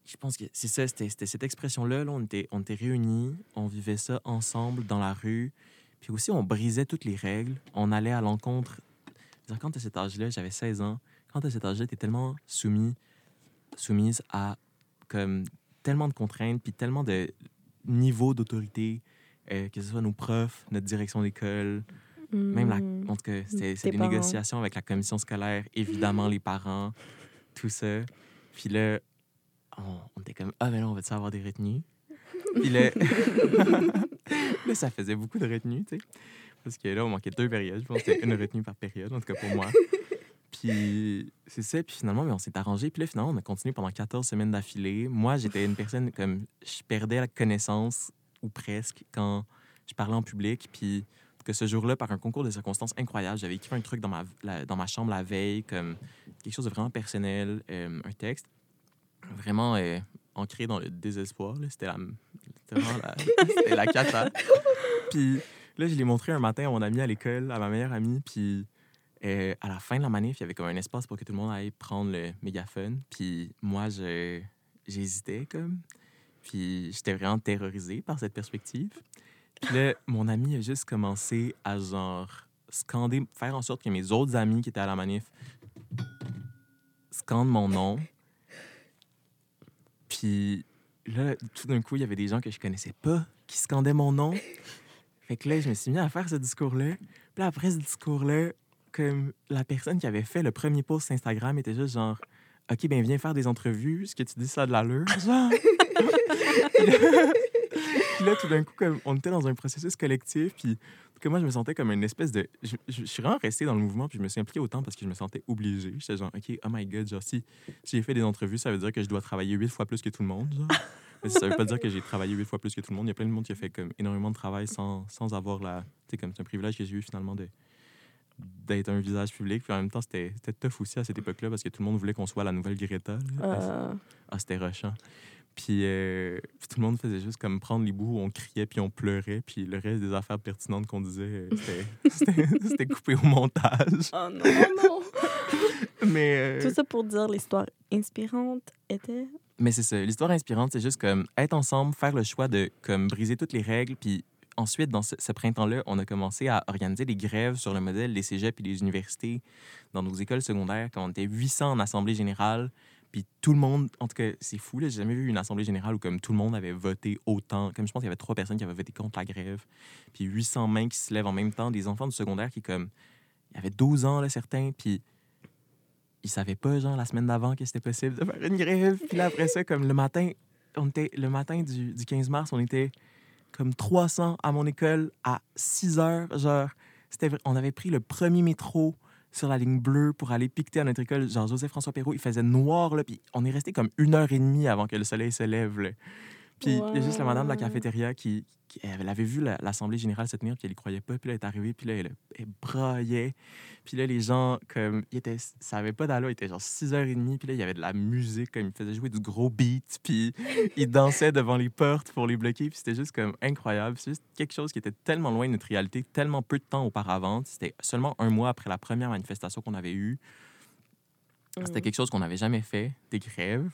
je pense que c'est ça c'était cette expression là, on était on était réunis on vivait ça ensemble dans la rue puis aussi on brisait toutes les règles on allait à l'encontre quand à cet âge là j'avais 16 ans quand à cet âge là t'es tellement soumis soumise à comme tellement de contraintes puis tellement de niveaux d'autorité euh, que ce soit nos profs notre direction d'école même la, Mm. en tout cas, c'est des parents. négociations avec la commission scolaire, évidemment les parents, tout ça. Puis là, on, on était comme, ah, ben là, on va-tu avoir des retenues? Puis là, ça faisait beaucoup de retenues, tu sais. Parce que là, on manquait deux périodes. Je pense que c'était une retenue par période, en tout cas pour moi. Puis c'est ça. Puis finalement, mais on s'est arrangé. Puis là, finalement, on a continué pendant 14 semaines d'affilée. Moi, j'étais une personne comme, je perdais la connaissance ou presque, quand je parlais en public. Puis que ce jour-là, par un concours de circonstances incroyable, j'avais écrit un truc dans ma, dans ma chambre la veille, comme quelque chose de vraiment personnel, euh, un texte vraiment euh, ancré dans le désespoir. C'était la, la, la cata. Puis là, je l'ai montré un matin à mon ami à l'école, à ma meilleure amie. Puis euh, à la fin de la manif, il y avait comme un espace pour que tout le monde aille prendre le mégaphone. Puis moi, j'hésitais comme. Puis j'étais vraiment terrorisé par cette perspective. Puis là, mon ami a juste commencé à genre scander, faire en sorte que mes autres amis qui étaient à la manif scandent mon nom. Puis là, tout d'un coup, il y avait des gens que je connaissais pas qui scandaient mon nom. Fait que là, je me suis mis à faire ce discours-là. Puis là, après ce discours-là, comme la personne qui avait fait le premier post Instagram était juste genre OK, ben viens faire des entrevues. Ce que tu dis, ça a de l'allure. Genre. Puis là- tout d'un coup, comme, on était dans un processus collectif. Puis que moi, je me sentais comme une espèce de. Je, je- je suis vraiment resté dans le mouvement. Puis je me suis impliqué autant parce que je me sentais obligé. J'étais genre OK, oh my God, genre, si, si j'ai fait des entrevues, ça veut dire que je dois travailler huit fois plus que tout le monde. Genre. Mais ça veut pas dire que j'ai travaillé huit fois plus que tout le monde. Il y a plein de monde qui a fait comme énormément de travail sans, sans avoir la. Tu sais, comme c'est un privilège que j'ai eu finalement de d'être un visage public. Puis en même temps, c'était c'était tough aussi à cette époque-là parce que tout le monde voulait qu'on soit la nouvelle Greta. là. Euh, Ah, c'était rushant. Puis, euh, puis tout le monde faisait juste comme prendre les bouts où on criait puis on pleurait. Puis le reste des affaires pertinentes qu'on disait, euh, c'était- coupé au montage. Oh non. non! Mais, euh, Tout ça pour dire l'histoire inspirante était. mais c'est ça. L'histoire inspirante, c'est juste comme être ensemble, faire le choix de comme briser toutes les règles. Puis ensuite, dans ce, ce printemps-là, on a commencé à organiser des grèves sur le modèle des cégeps et des universités dans nos écoles secondaires quand on était 800 en assemblée générale. Puis tout le monde, en tout cas, c'est fou, j'ai jamais vu une assemblée générale où comme tout le monde avait voté autant. Comme je pense qu'il y avait trois personnes qui avaient voté contre la grève. Puis 800 mains qui se lèvent en même temps, des enfants du secondaire qui comme... Il y avait 12 ans, là, certains, puis ils savaient pas, genre, la semaine d'avant que c'était possible de faire une grève. Puis là, après ça, comme le matin, on était... Le matin du, du 15 mars, on était comme 300 à mon école à 6 heures, genre... On avait pris le premier métro sur la ligne bleue pour aller piqueter à notre école. Genre, Joseph-François Perrault, il faisait noir, là, puis on est resté comme une heure et demie avant que le soleil se lève. Puis il y a juste la madame de la cafétéria qui, qui- elle avait vu la- l'Assemblée générale se tenir, puis elle y croyait pas. Puis là, elle est arrivée, puis là, elle, elle braillait. Puis là, les gens, comme, ils étaient, ça avait pas d'allure, il était genre 6h30, puis là, il y avait de la musique, comme, ils faisaient jouer du gros beat, puis ils dansaient devant les portes pour les bloquer, puis c'était juste comme incroyable. C'est juste quelque chose qui était tellement loin de notre réalité, tellement peu de temps auparavant. C'était seulement un mois après la première manifestation qu'on avait eue. C'était quelque chose qu'on n'avait jamais fait, des grèves.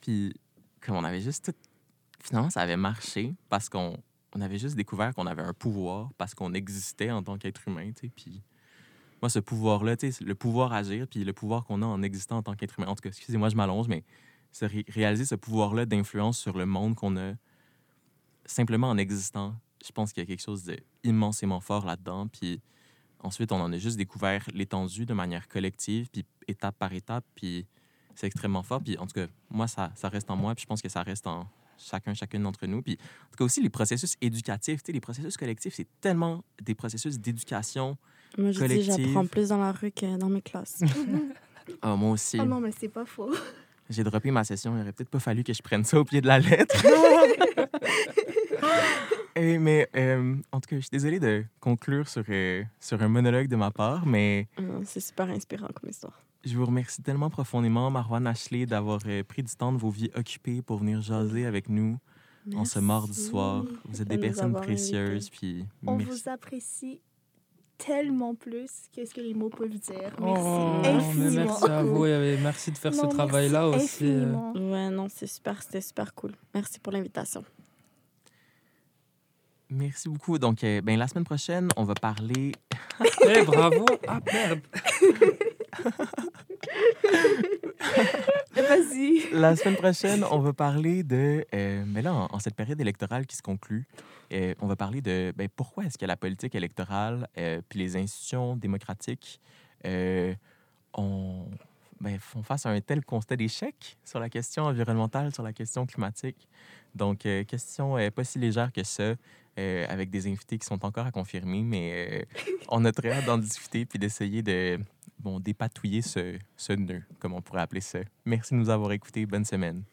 Puis, comme on avait juste tout... Finalement, ça avait marché parce qu'on on avait juste découvert qu'on avait un pouvoir, parce qu'on existait en tant qu'être humain, tu sais. Puis, moi, ce pouvoir-là, tu sais, le pouvoir agir, puis le pouvoir qu'on a en existant en tant qu'être humain. En tout cas, excusez-moi, je m'allonge, mais réaliser ce pouvoir-là d'influence sur le monde qu'on a simplement en existant. Je pense qu'il y a quelque chose d'immensément fort là-dedans. Puis ensuite, on en a juste découvert l'étendue de manière collective, puis étape par étape, puis c'est extrêmement fort. Puis en tout cas, moi, ça, ça reste en moi, puis je pense que ça reste en chacun, chacune d'entre nous. Puis en tout cas aussi, les processus éducatifs, tu sais, les processus collectifs, c'est tellement des processus d'éducation. Moi, je dis, j'apprends plus dans la rue que dans mes classes. Ah, moi aussi, Oh non, mais c'est pas faux. j'ai droppé ma session. Il aurait peut-être pas fallu que je prenne ça au pied de la lettre. Eh, mais euh, en tout cas, je suis désolé de conclure sur, euh, sur un monologue de ma part, mais Euh, C'est super inspirant comme histoire. Je vous remercie tellement profondément, Marwan Ashley, d'avoir euh, pris du temps de vos vies occupées pour venir jaser avec nous en ce mardi Merci soir. Vous êtes de des personnes précieuses, puis On merci. vous apprécie tellement plus que ce que les mots peuvent dire. Merci Oh, mais infiniment. merci à vous et merci de faire Non, ce travail-là merci aussi. euh. infiniment. Ouais, non, c'est super, c'était super cool. Merci pour l'invitation. Merci beaucoup. Donc, euh, ben, la semaine prochaine, on va parler Eh, bravo! Ah, merde! Vas-y. La semaine prochaine, on va parler de. euh, mais là, en, cette période électorale qui se conclut, euh, on va parler de ben, pourquoi est-ce que la politique électorale euh, puis les institutions démocratiques euh, ont, ben, font face à un tel constat d'échec sur la question environnementale, sur la question climatique. Donc, question pas si légère que ça, avec des invités qui sont encore à confirmer, mais on a très hâte d'en discuter puis d'essayer de bon, dépatouiller ce, ce nœud, comme on pourrait appeler ça. Merci de nous avoir écoutés. Bonne semaine.